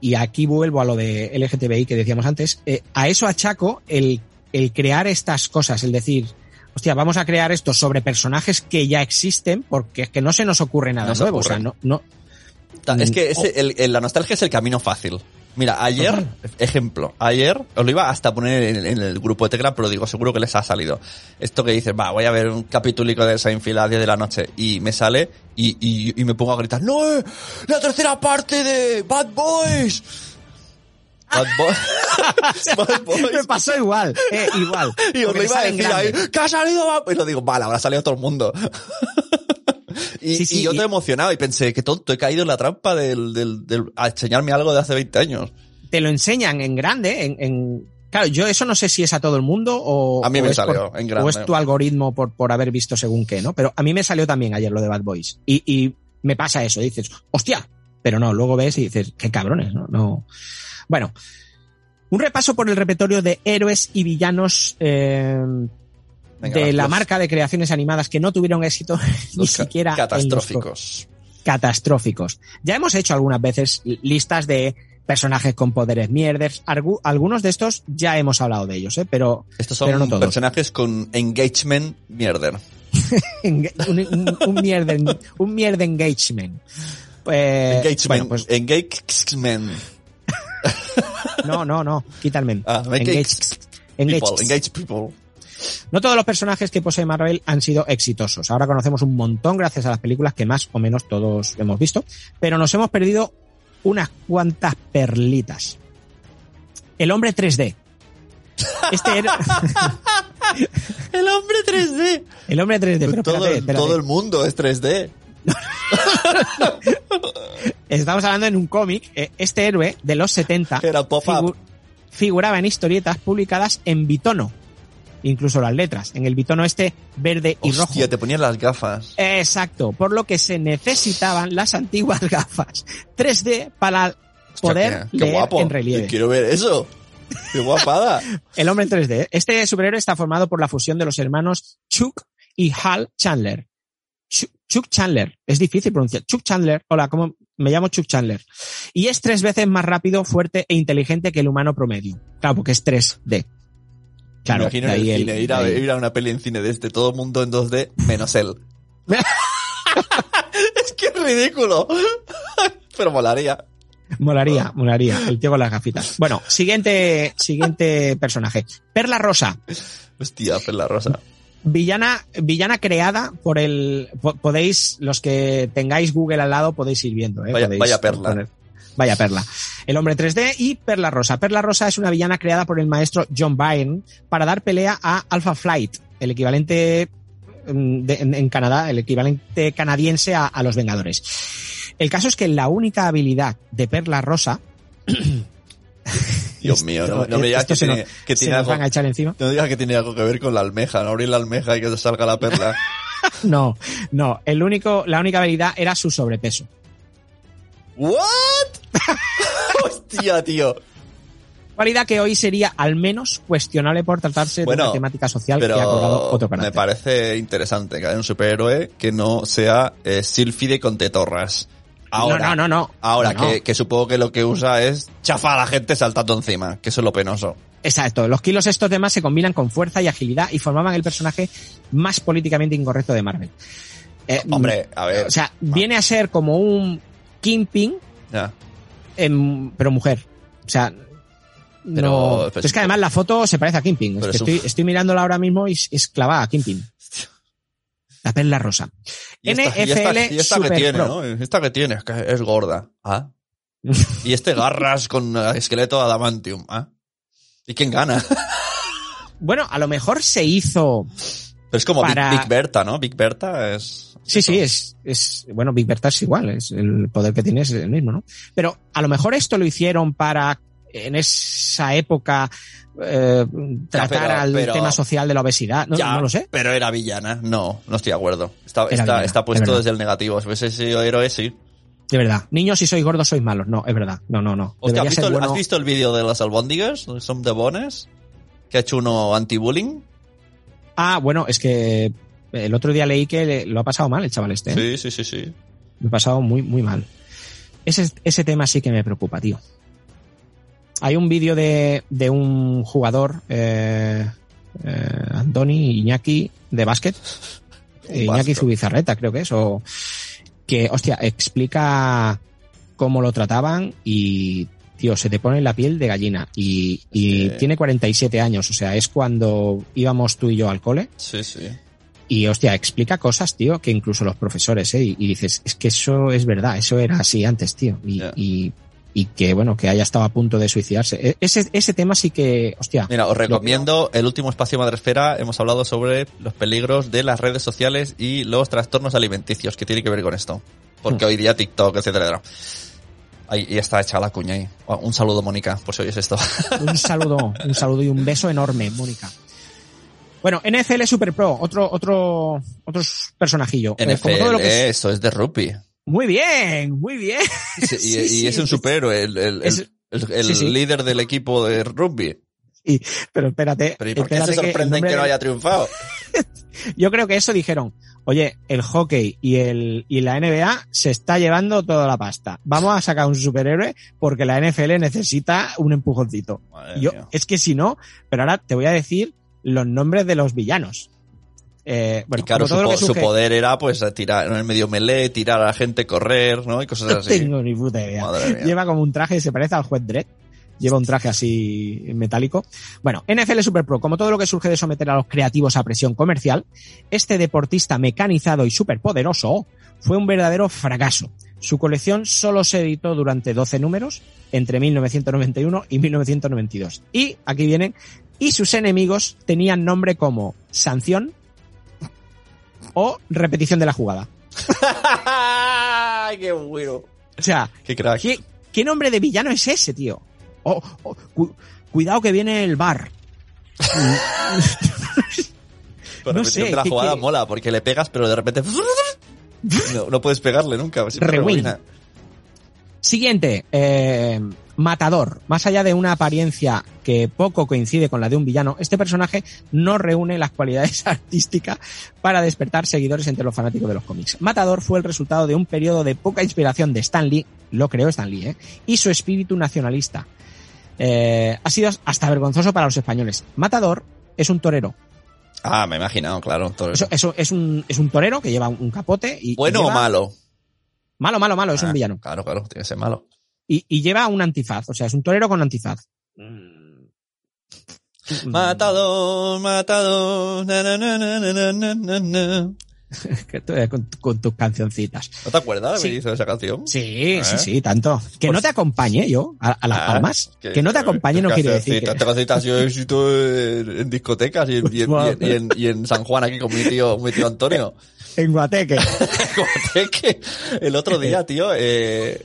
y aquí vuelvo a lo de LGTBI que decíamos antes, eh, a eso achaco el, el crear estas cosas, el decir, hostia, vamos a crear esto sobre personajes que ya existen, porque es que no se nos ocurre nada No nuevo. ocurre. O sea, no, no, Es que Mm, ese- el- el- la nostalgia es el camino fácil. Mira, ayer, ejemplo, ayer os lo iba hasta poner en, en el grupo de Telegram, pero digo, seguro que les ha salido. Esto que dices, va, voy a ver un capítulo de Seinfeld a las 10 de la noche y me sale y, y, y me pongo a gritar, ¡No! eh, ¡La tercera parte de Bad Boys! Bad, Boy- Bad me Boys. pasó igual, eh, igual. Y os lo iba a decir ahí. ¡que ha salido Bad Boys! Y lo digo, vale, habrá salido todo el mundo. y, Sí, sí, y yo y- te he emocionado y pensé, qué tonto, he caído en la trampa del, del, del, a enseñarme algo de hace 20 años. Te lo enseñan en grande, en, en- claro, yo eso no sé si es a todo el mundo o, A mí o me es salió por- en grande. o es tu algoritmo por, por haber visto según qué, ¿no? Pero a mí me salió también ayer lo de Bad Boys. Y, y me pasa eso, dices, hostia, pero no, luego ves y dices, qué cabrones, ¿no? no. Bueno, un repaso por el repertorio de héroes y villanos eh, Venga, de la los- marca de creaciones animadas que no tuvieron éxito ni siquiera en catastróficos. catastróficos. Ya hemos hecho algunas veces listas de personajes con poderes mierders. Argu- algunos de estos ya hemos hablado de ellos, ¿eh? pero Estos pero son no todos. personajes con engagement mierder. Un, un, un mierda, un engagement. Eh, engagement. bueno, pues engagement. no, no, no, quita el men. Ah, engage Engage- people. Engage people. No todos los personajes que posee Marvel han sido exitosos. Ahora conocemos un montón gracias a las películas que más o menos todos hemos visto, pero nos hemos perdido unas cuantas perlitas. El hombre 3D. Este era El hombre 3D. el hombre 3D, pero todo, espérate, espérate. todo el mundo es 3D. Estamos hablando en un cómic. eh, Este héroe de los 70 Era pop-up. figuraba en historietas publicadas en bitono. Incluso las letras. En el bitono este verde y rojo. Hostia, te ponían las gafas. Exacto, por lo que se necesitaban las antiguas gafas 3D para poder Hostia, qué, qué leer guapo. en relieve. Quiero ver eso. Qué guapada. El hombre en 3D. Este superhéroe está formado por la fusión de los hermanos Chuck y Hal Chandler. Chu- Chuck Chandler. Es difícil pronunciar. Chuck Chandler. Hola, ¿cómo? Me llamo Chuck Chandler. Y es tres veces más rápido, fuerte e inteligente que el humano promedio. Claro, porque es 3D. Claro, imagino el el- cine, ir, a, ir una peli en cine de este, todo el mundo en 2D, menos él. es que es ridículo. Pero molaría. Molaría, molaría. El tío con las gafitas. Bueno, siguiente, siguiente personaje. Perla Rosa. Hostia, Perla Rosa. Villana, villana creada por el, po- podéis, los que tengáis Google al lado podéis ir viendo, ¿eh? Vaya- Podéis vaya perla. poner- vaya perla. El hombre 3D y Perla Rosa. Perla Rosa es una villana creada por el maestro John Byrne para dar pelea a Alpha Flight, el equivalente mm, de- en, en Canadá, el equivalente canadiense a, a los Vengadores. El caso es que la única habilidad de Perla Rosa, Dios mío, no, no me digas que tiene, nos- que tiene algo, van a echar encima. no digas que tiene algo que ver con la almeja, no abrir la almeja y que te salga la perla. No, no, el único, la única habilidad era su sobrepeso. ¿What? Hostia, tío. Cualidad que hoy sería al menos cuestionable por tratarse Bueno, de una temática social Pero que ha cobrado otro me carácter. parece interesante que haya un superhéroe que no sea eh, sílfide con tetorras. Ahora, no, no, no, no. Ahora, No. Que, que supongo que lo que usa es chafar a la gente saltando encima, que eso es lo penoso. Exacto. Los kilos estos demás se combinan con fuerza y agilidad y formaban el personaje más políticamente incorrecto de Marvel. Eh, Hombre, a ver. O sea, viene a ser como un Kingpin, em, pero mujer. O sea, Pero- no. pero es que además la foto se parece a Kingpin. Es que estoy mirándola ahora mismo y es, es clavada a Kingpin. La perla rosa. Y esta, y esta- NFL y esta que tiene, Pro. ¿no? Esta que tiene, es que es gorda. ¿Ah? Y este garras con esqueleto adamantium. ¿Ah? ¿Y quién gana? Bueno, a lo mejor se hizo. Pero es como Para- Big, Big Berta, ¿no? Big Berta es... Sí, sí, es, es. Bueno, Big Bertha es igual, es el poder que tiene es el mismo, ¿no? Pero a lo mejor esto lo hicieron para en esa época eh, tratar pero- al pero- tema social de la obesidad. No, Ya, no lo sé. Pero era villana. No, no estoy de acuerdo. Está, Era está, villana, está es puesto desde el negativo. Si hubiese sido héroe, sí. De verdad. Niños, si sois gordos, sois malos. No, es verdad. No, no, no. Hostia, ¿has visto, el- bueno. ¿has visto el vídeo de las albóndigas? Son de bones. Que ha hecho uno anti-bullying. Ah, bueno, es que el otro día leí que le- lo ha pasado mal el chaval este. ¿eh? Sí, sí, sí, sí. Me ha pasado muy, muy mal. Ese, ese tema sí que me preocupa, tío. Hay un vídeo de, de un jugador, eh, eh, Andoni Iñaki, de básquet. Eh, Iñaki. Zubizarreta, creo que es, o que, hostia, explica cómo lo trataban y, tío, se te pone la piel de gallina. Y, y Sí. tiene 47 años, o sea, es cuando íbamos tú y yo al cole. Sí, sí. Y hostia, explica cosas, tío, que incluso los profesores, ¿eh? Y, y dices, es que eso es verdad, eso era así antes, tío. Y, y, y que, bueno, que haya estado a punto de suicidarse. E- Ese, ese tema sí que, hostia. Mira, os recomiendo el último espacio Madresfera. Hemos hablado sobre los peligros de las redes sociales y los trastornos alimenticios que tiene que ver con esto. Porque Hmm. hoy día TikTok, etcétera, etcétera. Ahí y está hecha la cuña ahí. Oh, Un saludo, Mónica, por si oyes esto. Un saludo, un saludo y un beso enorme, Mónica. Bueno, NFL Super Pro, otro, otro, otro personajillo. Eh, NFL, es- eso es de rugby. Muy bien, muy bien. Sí, y, Sí, y sí, es un superhéroe, el, el- es- el- líder del equipo de rugby. Pero espérate. Pero ¿y por qué se que sorprenden nombre que no haya triunfado? Yo creo que eso dijeron, oye, el hockey y el y la NBA se está llevando toda la pasta. Vamos a sacar un superhéroe porque la NFL necesita un empujoncito. Yo, es que si no, pero ahora te voy a decir los nombres de los villanos. Eh, bueno, y claro, su, po- poder era pues tirar en el medio melee, tirar a la gente, correr, ¿no? Y cosas no así. tengo ni puta idea. Lleva como un traje, se parece al juez Dredd. Lleva un traje así metálico. Bueno, NFL Super Pro, como todo lo que surge de someter a los creativos a presión comercial, este deportista mecanizado y superpoderoso fue un verdadero fracaso. Su colección solo se editó durante 12 números entre 1991 y 1992. Y aquí vienen, y sus enemigos tenían nombre como Sanción o Repetición de la jugada. ¡Ay, qué bueno! O sea, ¡Qué crack! ¿Qué, qué nombre de villano es ese, tío? Oh, oh, cu- cuidado que viene el bar. Pero no repetición sé, de la ¿qué- jugada qué? mola, porque le pegas, pero de repente... No, no puedes pegarle nunca. Rewind. Siguiente, eh, Matador. Más allá de una apariencia que poco coincide con la de un villano, este personaje no reúne las cualidades artísticas para despertar seguidores entre los fanáticos de los cómics. Matador fue el resultado de un periodo de poca inspiración de Stan Lee, lo creó Stan Lee, ¿eh? y su espíritu nacionalista. Eh, ha sido hasta vergonzoso para los españoles. Matador es un torero. Ah, me he imaginado, claro. un torero. Eso, eso es, un, es un torero que lleva un capote y. ¿Bueno o malo? Malo, malo, malo, es Ah, un villano. Claro, claro, tiene que ser malo. Y, y lleva un antifaz, o sea, es un torero con antifaz. Matador, matador. na, na, na, na, na, na, na, na. Que tú, con, con tus cancioncitas. ¿No te acuerdas Sí. de esa canción? Sí, ¿Eh? sí, sí, tanto. Que Pues- no te acompañe yo a, a las Ah, palmas. Que, no te acompañe no quiere decir que... Te yo éxito en, en discotecas y en, y, en, y en- y en- y en San Juan aquí con mi tío, mi tío Antonio. En Guateque. Como que el otro día, tío, eh,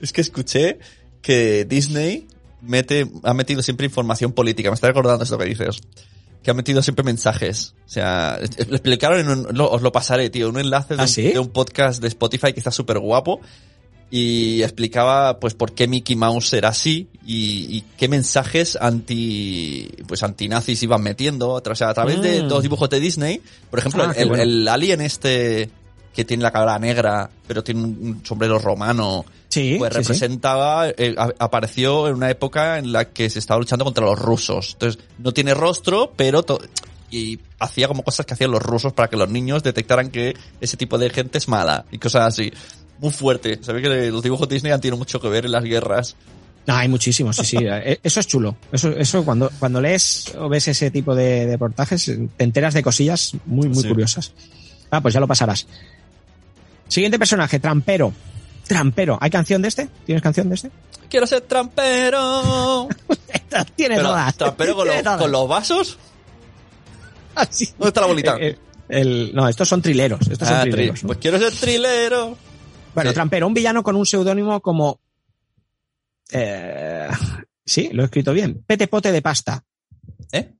es que escuché que Disney mete, ha metido siempre información política. Me está recordando esto que dices. Que ha metido siempre mensajes. O sea, lo explicaron en un, lo- os lo pasaré, tío, un enlace de, ¿Ah, sí? de un podcast de Spotify que está súper guapo. Y explicaba, pues, por qué Mickey Mouse era así y, y qué mensajes anti, pues, antinazis iban metiendo. O sea, a través de Mm. los dibujos de Disney. Por ejemplo, Ah, el, bueno. el alien este que tiene la cara negra, pero tiene un sombrero romano, Sí, pues sí, sí. representaba, eh, a- apareció en una época en la que se estaba luchando contra los rusos. Entonces, no tiene rostro, pero to- y hacía como cosas que hacían los rusos para que los niños detectaran que ese tipo de gente es mala y cosas así. Muy fuerte. Ve que los dibujos Disney han tenido mucho que ver en las guerras. No, hay muchísimos, sí, sí. Eh, Eso es chulo. Eso, eso cuando, cuando lees o ves ese tipo de, reportajes, te enteras de cosillas muy, muy Sí. curiosas. Ah, pues ya lo pasarás. Siguiente personaje, Trampero. Trampero. ¿Hay canción de este? ¿Tienes canción de este? Quiero ser trampero. Tiene Pero, todas. ¿Trampero con, Tiene los- todas. con los vasos? Ah, sí. ¿Dónde está la bolita? El- no, estos son trileros. Estos son Ah, tri- trileros. ¿no? Pues quiero ser trilero. Bueno, Sí. Trampero, un villano con un seudónimo como. Eh, sí, lo he escrito bien. Pete Pote de Pasta. ¿Eh?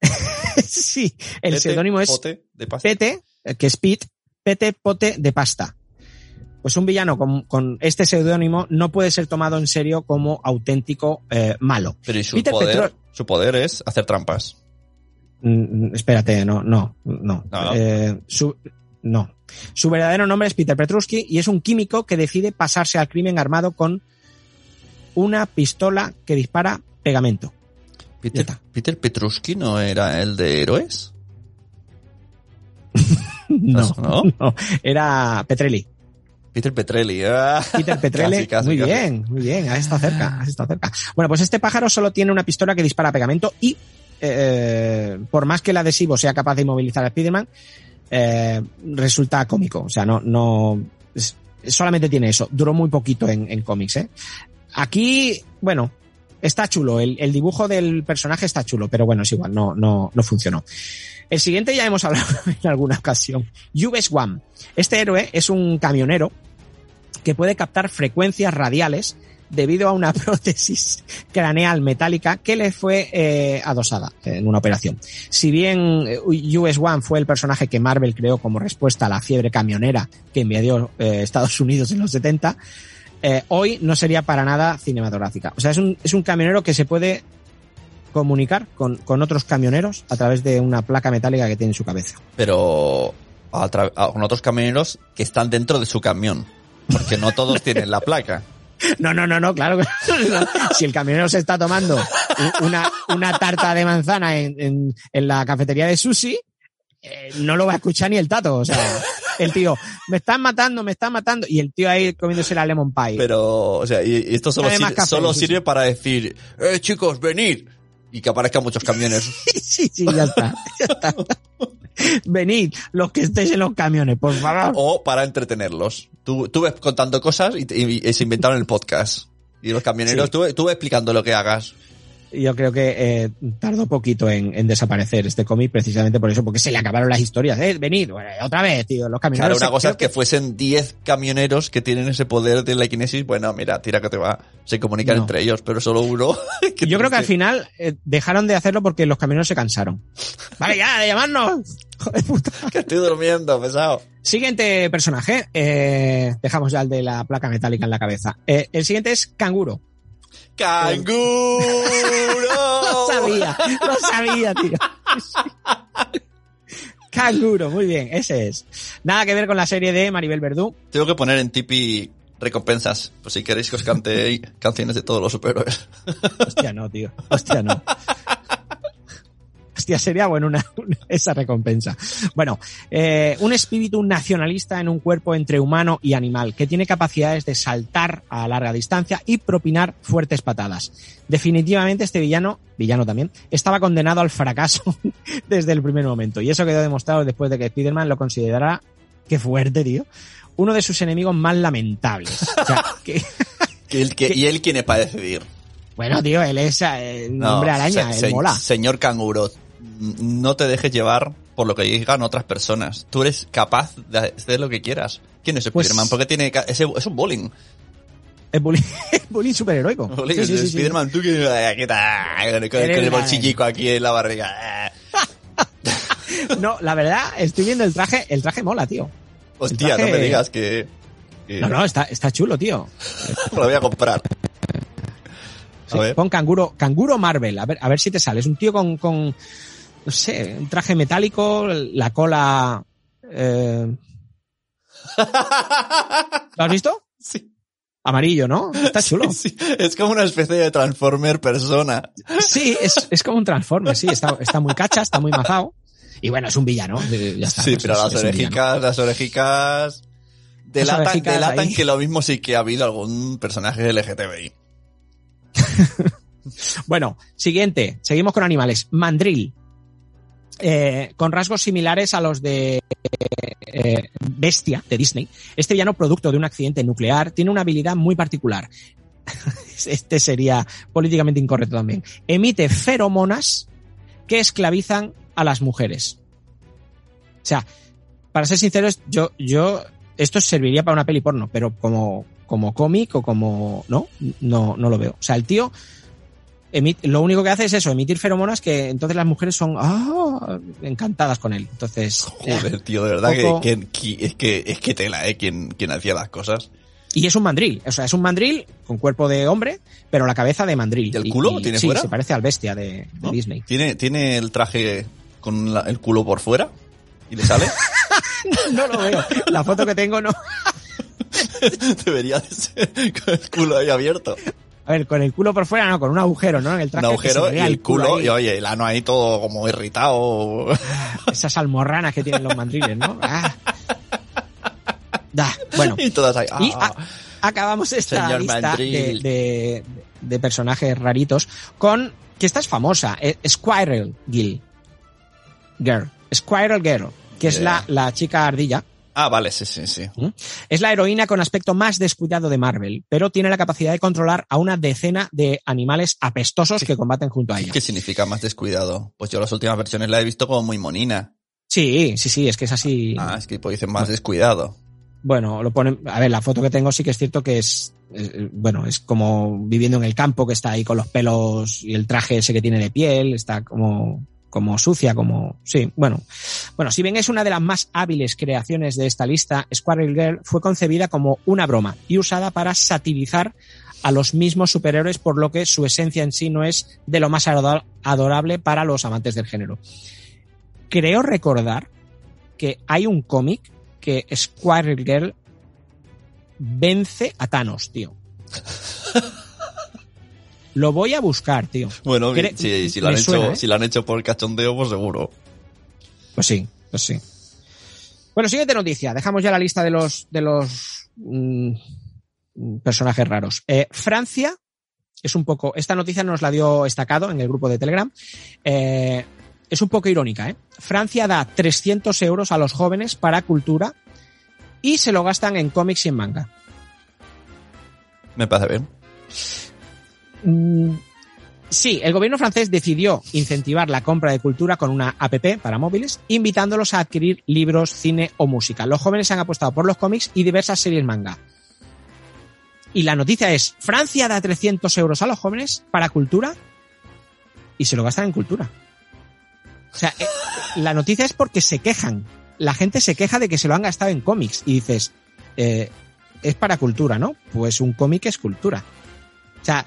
sí, el Pete, seudónimo es pote de pasta. Pete, eh, que es Pete, Pete Pote de Pasta. Pues un villano con, con este seudónimo no puede ser tomado en serio como auténtico eh, malo. Pero ¿y su Peter poder? Su poder es hacer trampas. Mm, espérate, no, no, no. No. Eh, su, no. Su verdadero nombre es Peter Petruski y es un químico que decide pasarse al crimen armado con una pistola que dispara pegamento. Peter, está. Peter Petruski no era el de héroes. No, ¿No? no, era Petrelli. Peter Petrelli. ah. Peter Petrelli. Casi, casi, muy casi. bien, muy bien. Has estado cerca, has estado cerca. Bueno, pues este pájaro solo tiene una pistola que dispara pegamento y eh, por más que el adhesivo sea capaz de inmovilizar a Spider-Man, eh, resulta cómico. O sea, no, no, es- solamente tiene eso. Duró muy poquito en, en cómics, ¿eh? Aquí, bueno, está chulo. El, el dibujo del personaje está chulo, pero bueno, es igual, no, no, no funcionó. El siguiente ya hemos hablado en alguna ocasión. US One. Este héroe es un camionero que puede captar frecuencias radiales debido a una prótesis craneal metálica que le fue eh, adosada en una operación. Si bien eh, US One fue el personaje que Marvel creó como respuesta a la fiebre camionera que invadió eh, Estados Unidos en los 70, eh, hoy no sería para nada cinematográfica. O sea, es un, es un camionero que se puede comunicar con, con otros camioneros a través de una placa metálica que tiene en su cabeza. Pero a a- con otros camioneros que están dentro de su camión. Porque no todos tienen la placa. No, no, no, no, claro. Si el camionero se está tomando una, una tarta de manzana en, en, en la cafetería de sushi, eh, no lo va a escuchar ni el tato. O sea, el tío, me están matando, me están matando. Y el tío ahí comiéndose la lemon pie. Pero, o sea, y, y esto solo, Además, sirve, café, solo sirve para decir, eh, chicos, venid. Y que aparezcan muchos camiones. sí, sí, ya está. ya está. Venid, los que estéis en los camiones, por favor. o para entretenerlos. Tú, tú ves contando cosas y, te- y- y se inventaron el podcast. Y los camioneros, Sí. tú, tú ves explicando lo que hagas. Yo creo que eh, tardó poquito en, en desaparecer este cómic precisamente por eso, porque se le acabaron las historias. Eh, venid, bueno, otra vez, tío, los camioneros. Claro, una cosa es que fuesen 10 camioneros que tienen ese poder de la equinesis. Bueno, mira, tira que te va. Se comunican No. entre ellos, pero solo uno. Yo creo que al final eh, dejaron de hacerlo porque los camioneros se cansaron. Vale, ya, de llamarnos. Joder, puta. Que estoy durmiendo, pesado. Siguiente personaje. eh, dejamos ya el de la placa metálica en la cabeza. Eh, el siguiente es Canguro. ¡Canguro! Lo sabía, lo sabía, tío. Canguro, muy bien, ese es. Nada que ver con la serie de Maribel Verdú. Tengo que poner en Tipi recompensas, pues si queréis que os cante canciones de todos los superhéroes. Hostia, no, tío. Hostia, no. Hostia, sería bueno una, una- esa recompensa. Bueno, eh, un espíritu nacionalista en un cuerpo entre humano y animal, que tiene capacidades de saltar a larga distancia y propinar fuertes patadas. Definitivamente este villano, villano también, estaba condenado al fracaso desde el primer momento. Y eso quedó demostrado después de que Spider-Man lo considerara, qué fuerte, tío, uno de sus enemigos más lamentables. O sea, que, Que él- que- y él quién es para decidir. bueno, tío, él es eh, el No, hombre araña, se- él se- mola. Señor canguro, no te dejes llevar por lo que digan otras personas. Tú eres capaz de hacer lo que quieras. ¿Quién es Pues- Spider-Man? Porque tiene ese- es un bullying. Es bullying, bullying superheroico. Bullying, Sí, sí, sí. Spider-Man, tú que ¿qué tal? Con, el bolsillico aquí en la barriga. No, la verdad, estoy viendo el traje, el traje mola, tío. Hostia, traje- no me digas que, que No, no, está, está chulo, tío. lo voy a comprar. Sí. Pon canguro, canguro Marvel, a ver, a ver si te sale. Es un tío con, con, no sé, un traje metálico, la cola, eh... ¿Lo has visto? Sí, Amarillo, ¿no? Está chulo. sí, es como una especie de Transformer persona. Sí, es, es como un Transformer, sí, está, está muy cacha, está muy mazado. Y bueno, es un villano, eh, ya está. Sí, pues pero es- las es orejicas, las orejicas delatan, orejicas delatan ahí. que lo mismo sí que ha habido algún personaje LGTBI. Bueno, siguiente, seguimos con animales. Mandril. Eh, con rasgos similares a los de eh, bestia de Disney, este villano producto de un accidente nuclear tiene una habilidad muy particular. Este sería políticamente incorrecto también. Emite feromonas que esclavizan a las mujeres. O sea, para ser sinceros, yo, yo, esto serviría para una peli porno, pero como, como cómic o como, no, no, no lo veo. O sea, el tío, emite, lo único que hace es eso, emitir feromonas que entonces las mujeres son ah, encantadas con él. Entonces, Joder, tío, de verdad poco- que, que- es que es que tela, eh, quien, quien hacía las cosas. y es un mandril, o sea, es un mandril con cuerpo de hombre, pero la cabeza de mandril. ¿Y el culo tiene sí, fuera? se parece al bestia de, de ¿no? Disney. Tiene, tiene el traje con la- el culo por fuera y le sale. No lo veo. La foto que tengo no. Debería de ser con el culo ahí abierto. A ver, con el culo por fuera, no, con un agujero, ¿no? En el Un traje que agujero y el culo, y oye, el ano ahí todo como irritado. Esas almorranas que tienen los mandriles, ¿no? Ah. Da, bueno. y todas ahí. Y ah. a- acabamos esta Señor lista de, mandril. de- de personajes raritos con que esta es famosa, eh, Squirrel Girl. Girl. Squirrel Girl, que es la, la chica ardilla. Ah, vale, sí, sí, sí. Es la heroína con aspecto más descuidado de Marvel, pero tiene la capacidad de controlar a una decena de animales apestosos que combaten junto a ella. ¿Qué significa más descuidado? Pues yo las últimas versiones la he visto como muy monina. Sí, sí, sí, es que es así. Ah, es que pues dicen más descuidado. Bueno, lo ponen. A ver, la foto que tengo sí que es cierto que es, es- bueno, es como viviendo en el campo, que está ahí con los pelos y el traje ese que tiene de piel, está como, como sucia, como, sí, bueno. Bueno, si bien es una de las más hábiles creaciones de esta lista, Squirrel Girl fue concebida como una broma y usada para satirizar a los mismos superhéroes, por lo que su esencia en sí no es de lo más adora- adorable para los amantes del género. Creo recordar que hay un cómic que Squirrel Girl vence a Thanos, tío. Lo voy a buscar, tío. Bueno, si, si, lo han hecho, suena, ¿eh? si lo han hecho por cachondeo, pues seguro. Pues sí, pues sí. Bueno, siguiente noticia. Dejamos ya la lista de los de los mm, personajes raros. Eh, Francia es un poco. Esta noticia nos la dio estacado en el grupo de Telegram. Eh, es un poco irónica, ¿eh? Francia da 300 euros a los jóvenes para cultura y se lo gastan en cómics y en manga. Me parece bien. Mm, Sí, el gobierno francés decidió incentivar la compra de cultura con una app para móviles, invitándolos a adquirir libros, cine o música. Los jóvenes han apostado por los cómics y diversas series manga. Y la noticia es, Francia da 300 euros a los jóvenes para cultura y se lo gastan en cultura. O sea, eh, la noticia es porque se quejan. La gente se queja de que se lo han gastado en cómics y dices, eh, es para cultura, ¿no? Pues un cómic es cultura. O sea,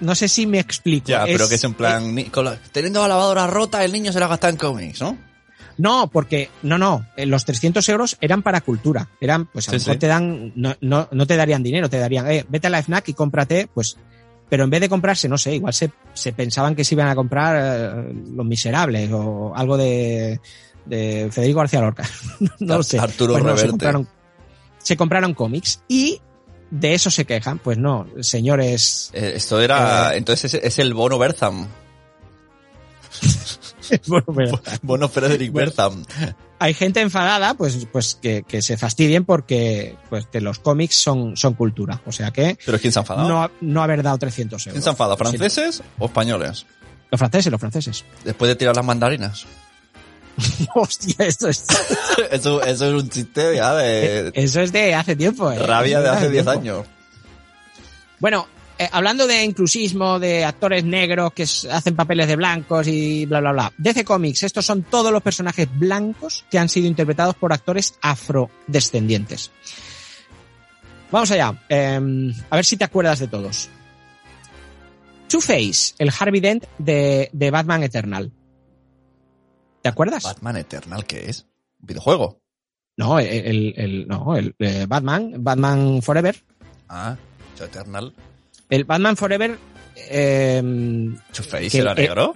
no sé si me explico. Ya, pero que es en plan, ni- con la- teniendo la lavadora rota, el niño se la gasta en cómics, ¿no? no, porque, no, no, eh, los 300 euros eran para cultura. Eran, pues a lo Sí, mejor sí. te dan, no, no, no te darían dinero, te darían, eh, vete a la FNAC y cómprate, pues, pero en vez de comprarse, no sé, igual se, se pensaban que se iban a comprar eh, Los Miserables o algo de, de Federico García Lorca. no lo sé. Arturo Pues no, se compraron, se compraron cómics y de eso se quejan. Pues no, señores, Eh, Esto era, Eh. entonces es, es el bono Bertham. Bono Frederick Bueno. Bertham. hay gente enfadada, pues, pues que, que se fastidien porque pues que los cómics son, son cultura. O sea que Pero ¿quién se ha enfadado? no, no haber dado 300 euros. ¿Quién se ha enfadado? Sí. ¿Franceses o españoles? Los franceses, los franceses. Después de tirar las mandarinas. Hostia, esto es, eso, eso es un chiste ya de eso es de hace tiempo. ¿eh? rabia de hace 10 tiempo. años. Bueno, eh, hablando de inclusismo, de actores negros que hacen papeles de blancos y bla, bla, bla. DC Comics, estos son todos los personajes blancos que han sido interpretados por actores afrodescendientes. Vamos allá. eh, a ver si te acuerdas de todos. Two-Face, el Harvey Dent de, de Batman Eternal. ¿Te acuerdas? Batman Eternal, ¿qué es? ¿Un videojuego? No, el, el- el- no, el eh, Batman, Batman Forever. Ah, Eternal. El Batman Forever, eh, Two-Face era negro.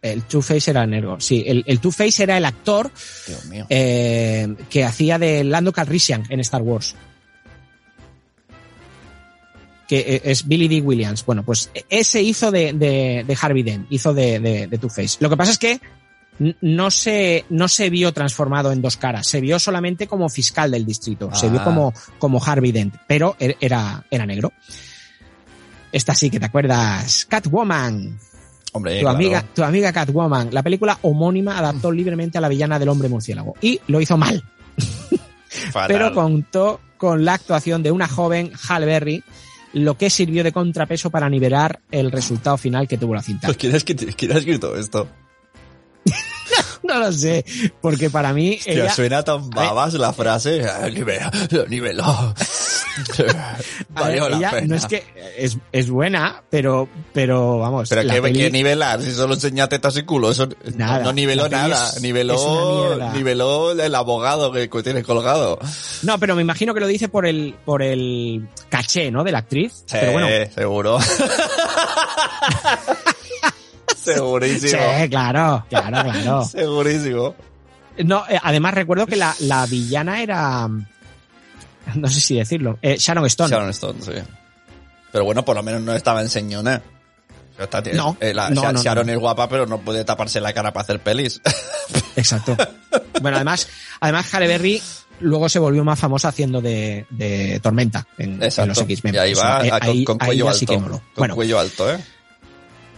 El Two-Face era negro. Sí, el, el Two-Face era el actor Dios mío. eh, que hacía de Lando Calrissian en Star Wars. Que eh, es Billy D. Williams. Bueno, pues ese hizo de, de, de Harvey Dent, hizo de, de, Two-Face. Lo que pasa es que no se, no se vio transformado en dos caras, se vio solamente como fiscal del distrito, se vio Ah. como, como Harvey Dent, pero er- era, era negro. Esta sí que te acuerdas, Catwoman, Hombre, tu claro. amiga, tu amiga Catwoman. La película homónima adaptó libremente a la villana del hombre murciélago y lo hizo mal, pero contó con la actuación de una joven Halle Berry, lo que sirvió de contrapeso para nivelar el resultado final que tuvo la cinta. Pues, ¿quién, es, que- quién ha escrito esto? No lo sé, porque para mí Hostia, ella, suena tan babas la frase. Ah, Niveló, niveló. ver, la pena. no es que es, es buena, pero pero vamos, Pero ¿qué, peli- nivelar? Si solo enseña tetas y culo. Eso Nada. no niveló nada. es- niveló, niveló el abogado que que tiene colgado. No, pero me imagino que lo dice por el por el caché, ¿no? de la actriz. Sí, pero bueno, seguro. Segurísimo. sí, claro, claro, claro. Segurísimo. No, eh, además recuerdo que la, la villana era no sé si decirlo, eh, Sharon Stone. Sharon Stone, sí. Pero bueno, por lo menos no estaba enseñona. O sea, está- No, eh, la- no, Sha- no, Sharon no. es guapa, pero no puede taparse la cara para hacer pelis. Exacto. Bueno, además, además Halle Berry luego se volvió más famosa haciendo de, de Tormenta en, en los X-Men. Y ahí va eh, a- con, ahí- con ahí cuello alto. que. Con Bueno, cuello alto, ¿eh?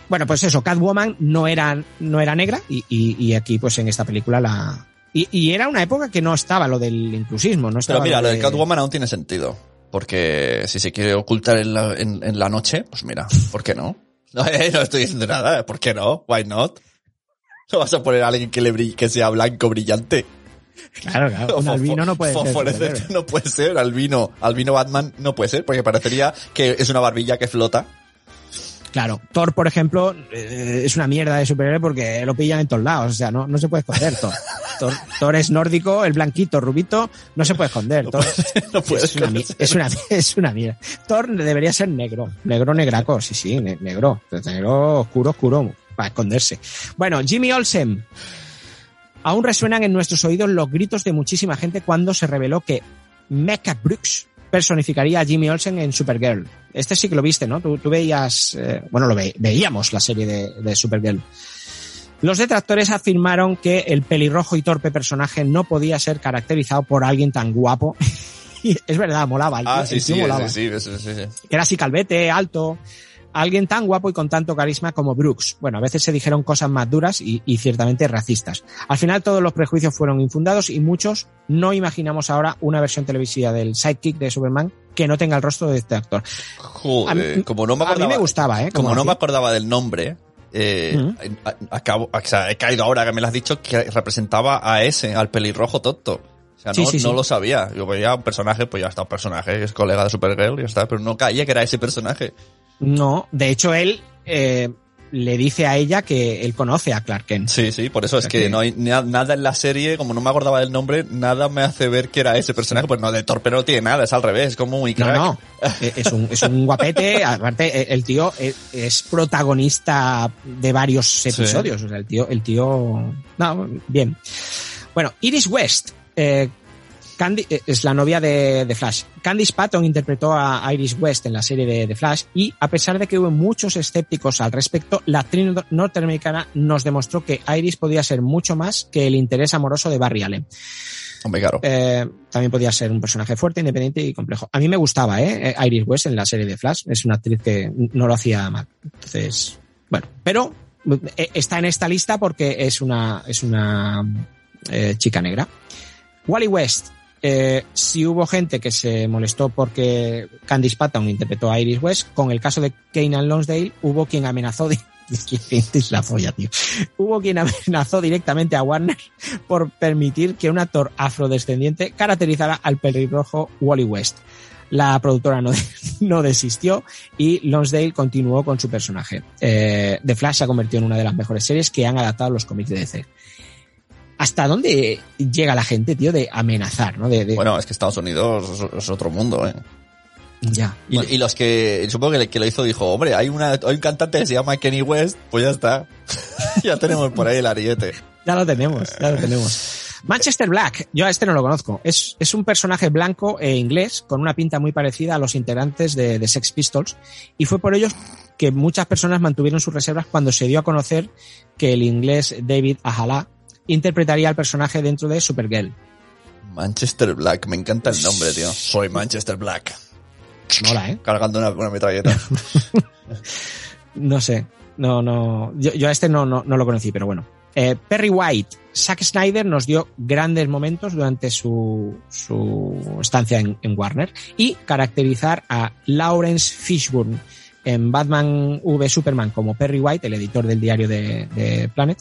Bueno, pues eso, Catwoman no era, no era negra y, y- y aquí pues en esta película la... Y, y era una época que no estaba lo del inclusismo, no estaba Pero mira, lo de- de Catwoman aún tiene sentido. Porque si se quiere ocultar en la, en, en la noche, pues mira, ¿por qué no? No, eh, no estoy diciendo nada, ¿eh? ¿por qué no? Why not? No vas a poner a alguien que, le brill- que sea blanco brillante. Claro, claro, un albino no puede ser. No puede ser, albino. Albino Batman no puede ser, porque parecería que es una barbilla que flota. Claro, Thor, por ejemplo, eh, es una mierda de superhéroe porque lo pillan en todos lados, o sea, no, no se puede esconder Thor. Thor. Thor es nórdico, el blanquito, rubito, no se puede esconder. Thor No puede es, una, es, una, es una mierda. Thor debería ser negro, negro negraco, sí, sí, ne- negro, negro oscuro, oscuro, para esconderse. Bueno, Jimmy Olsen. Aún resuenan en nuestros oídos los gritos de muchísima gente cuando se reveló que Mecca Brooks personificaría a Jimmy Olsen en Supergirl. Este sí que lo viste, ¿no? Tú, tú veías, eh, bueno, lo ve- veíamos la serie de, de Supergirl. Los detractores afirmaron que el pelirrojo y torpe personaje no podía ser caracterizado por alguien tan guapo. Es verdad, molaba. el Ah, sí, el sí, molaba. sí, sí, sí, sí, sí. Que era así calvete, alto. Alguien tan guapo y con tanto carisma como Brooks. Bueno, a veces se dijeron cosas más duras y, y ciertamente racistas. Al final todos los prejuicios fueron infundados y muchos no imaginamos ahora una versión televisiva del sidekick de Superman que no tenga el rostro de este actor. Joder, A mí- como no me a mí acordaba, me gustaba, ¿eh? Como Como no me acordaba del nombre, eh, acabo, o sea, he caído ahora que me lo has dicho que representaba a ese, al pelirrojo tonto. O sea, Sí, no, sí, no sí. lo sabía. Yo veía un personaje, pues ya está, un personaje, es colega de Supergirl y ya está, pero no caía que era ese personaje. No, de hecho él eh, le dice a ella que él conoce a Clark Kent. Sí, sí, por eso es que que- no hay na- nada en la serie, como no me acordaba del nombre, nada me hace ver que era ese personaje. Pues no, de torpe no tiene nada, es al revés, es como muy No, crack. no, eh, es un, es un guapete, aparte eh, el tío es, es protagonista de varios episodios, o sea, el tío, el tío, no, bien. Bueno, Iris West, eh, Candy, eh, es la novia de, de Flash. Candice Patton interpretó a Iris West en la serie de, de Flash y a pesar de que hubo muchos escépticos al respecto, la actriz nor- norteamericana nos demostró que Iris podía ser mucho más que el interés amoroso de Barry Allen. Hombre, claro. Eh, también podía ser un personaje fuerte, independiente y complejo. A mí me gustaba, ¿eh? Iris West en la serie de Flash. Es una actriz que no lo hacía mal. Entonces, bueno, pero eh, está en esta lista porque es una, es una eh, chica negra. Wally West. Eh, si hubo gente que se molestó porque Candice Patton interpretó a Iris West, con el caso de Kanan Lonsdale, hubo quien amenazó de, la folla, tío. Hubo quien amenazó directamente a Warner por permitir que un actor afrodescendiente caracterizara al pelirrojo Wally West. La productora no, no desistió y Lonsdale continuó con su personaje. Eh, The Flash se ha convertido en una de las mejores series que han adaptado los cómics de DC. ¿Hasta dónde llega la gente, tío, de amenazar, no? De, de- Bueno, es que Estados Unidos es, otro mundo, eh. ya. Y, Bueno, y los que, supongo que, el que lo hizo dijo, hombre, hay una, hay un cantante que se llama Kenny West, pues ya está. ya tenemos por ahí el ariete. Ya lo tenemos, ya lo tenemos. Manchester Black, yo a este no lo conozco. Es, es un personaje blanco e inglés con una pinta muy parecida a los integrantes de, de Sex Pistols y fue por ellos que muchas personas mantuvieron sus reservas cuando se dio a conocer que el inglés David Ahala interpretaría al personaje dentro de Supergirl. Manchester Black, me encanta el nombre, tío. Soy Manchester Black. Mola, ¿eh? Cargando una, una metralleta. No sé, no, no, yo, yo a este no, no, no lo conocí, pero bueno. Eh, Perry White, Zack Snyder nos dio grandes momentos durante su, su estancia en, en Warner y caracterizar a Lawrence Fishburne en Batman v Superman como Perry White, el editor del diario de, de Planet,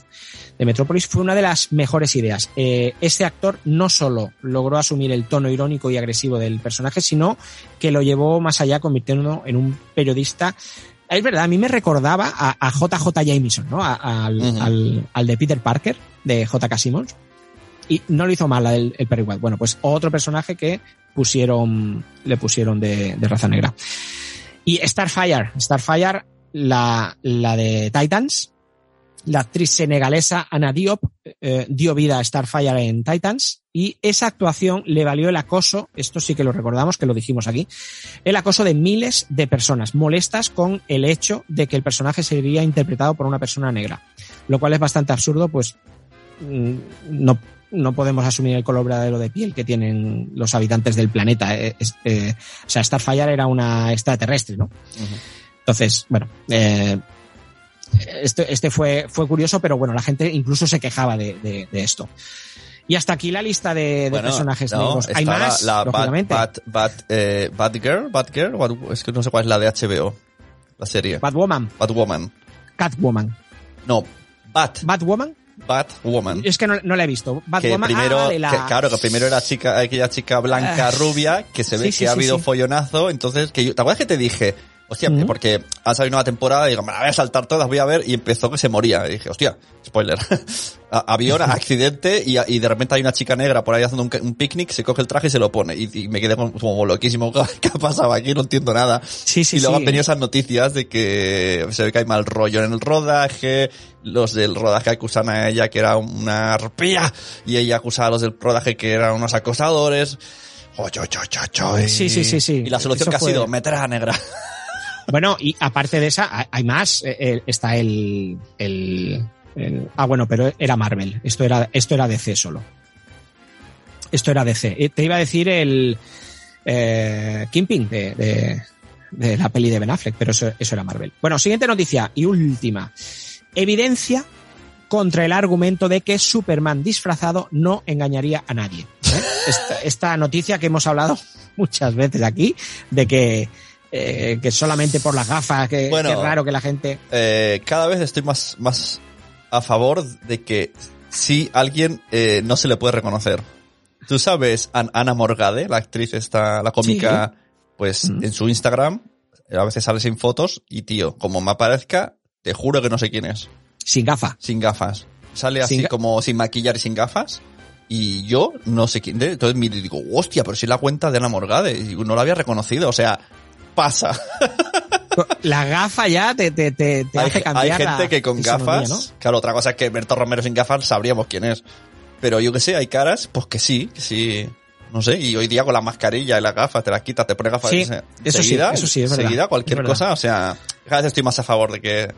de Metropolis, fue una de las mejores ideas. Eh, este actor no solo logró asumir el tono irónico y agresivo del personaje, sino que lo llevó más allá, convirtiéndolo en un periodista es verdad, a mí me recordaba a, a JJ Jameson, ¿no? A- al, Ujú. al, al de Peter Parker, de J.K. Simmons. Y no lo hizo mal el, el Perry White. Bueno, pues otro personaje que pusieron, le pusieron de, de raza negra. Y Starfire, Starfire, la, la de Titans, la actriz senegalesa Ana Diop eh, dio vida a Starfire en Titans. Y esa actuación le valió el acoso, esto sí que lo recordamos, que lo dijimos aquí, el acoso de miles de personas molestas con el hecho de que el personaje sería interpretado por una persona negra, lo cual es bastante absurdo, pues mm, no, no podemos asumir el color verdadero de piel que tienen los habitantes del planeta. eh, eh, o sea, Starfire era una extraterrestre, ¿no? Entonces, bueno, eh, este, este fue, fue curioso, pero bueno, la gente incluso se quejaba de, de- de esto. Y hasta aquí la lista de, de Bueno, personajes no, negros. Hay la- más, la, Bat, lógicamente. Bat, eh, Batgirl, Batgirl, Bat- es que no sé cuál es la de HBO, la serie. Batwoman, Batwoman. Catwoman. No, Bat, Batwoman, Batwoman. es que no, no la he visto. que Batwoman, primero, ah, vale, la- que, claro, que primero era chica, aquella chica blanca Ah. rubia, que se ve Sí, que sí, ha sí, habido follonazo, entonces, que yo, ¿te acuerdas que te dije? Hostia, porque ha salido una temporada y digo, me la voy a saltar todas, voy a ver, y empezó que se moría. Y dije, hostia, spoiler. Avión, accidente, y, y de repente hay una chica negra por ahí haciendo un, picnic, se coge el traje y se lo pone. Y, y me quedé como, como loquísimo. ¿Qué ha pasado aquí? No entiendo nada. Sí, sí, y luego sí. han venido esas noticias de que se ve que hay mal rollo en el rodaje, los del rodaje acusan a ella que era una arpía, y ella acusaba a los del rodaje que eran unos acosadores. Oy, oy, oy, oy. Sí, sí, sí, sí. Y la solución Eso que ha fue- sido meter a la negra. Bueno, y aparte de esa, hay- más. Eh, eh, Está el, el, el- Ah, bueno, pero era Marvel. Esto era, esto era DC solo. Esto era DC. Eh, Te iba a decir el eh, Kingpin de, de, de la peli de Ben Affleck, pero eso, eso era Marvel. Bueno, siguiente noticia y última. Evidencia contra el argumento de que Superman disfrazado no engañaría a nadie. Esta, esta noticia que hemos hablado muchas veces aquí, de que, eh, que solamente por las gafas, que, Bueno. que es raro que la gente... Eh, cada vez estoy más, más a favor de que si alguien eh, no se le puede reconocer. Tú sabes, An- Ana Morgade, la actriz esta, la cómica, pues Mm. en su Instagram, a veces sale sin fotos y tío, como me aparezca, te juro que no sé quién es. Sin gafa. Sin gafas. Sale así Sin como sin maquillar y sin gafas. Y yo no sé quién. Entonces y digo, hostia, pero si es la cuenta de Ana Morgade. Y no la había reconocido. O sea, pasa. La gafa ya te, te, te, te hay, hace hay cambiar gente la que con gafas, ¿no? claro, otra cosa es que Berto Romero sin gafas sabríamos quién es. Pero yo que sé, hay caras, pues que sí, que sí. No sé, y hoy día con la mascarilla y las gafas, te las quitas, te pones gafas. Sí, eso sí, seguida, eso sí, es verdad, Seguida, cualquier verdad. cosa, o sea, cada vez estoy más a favor de que,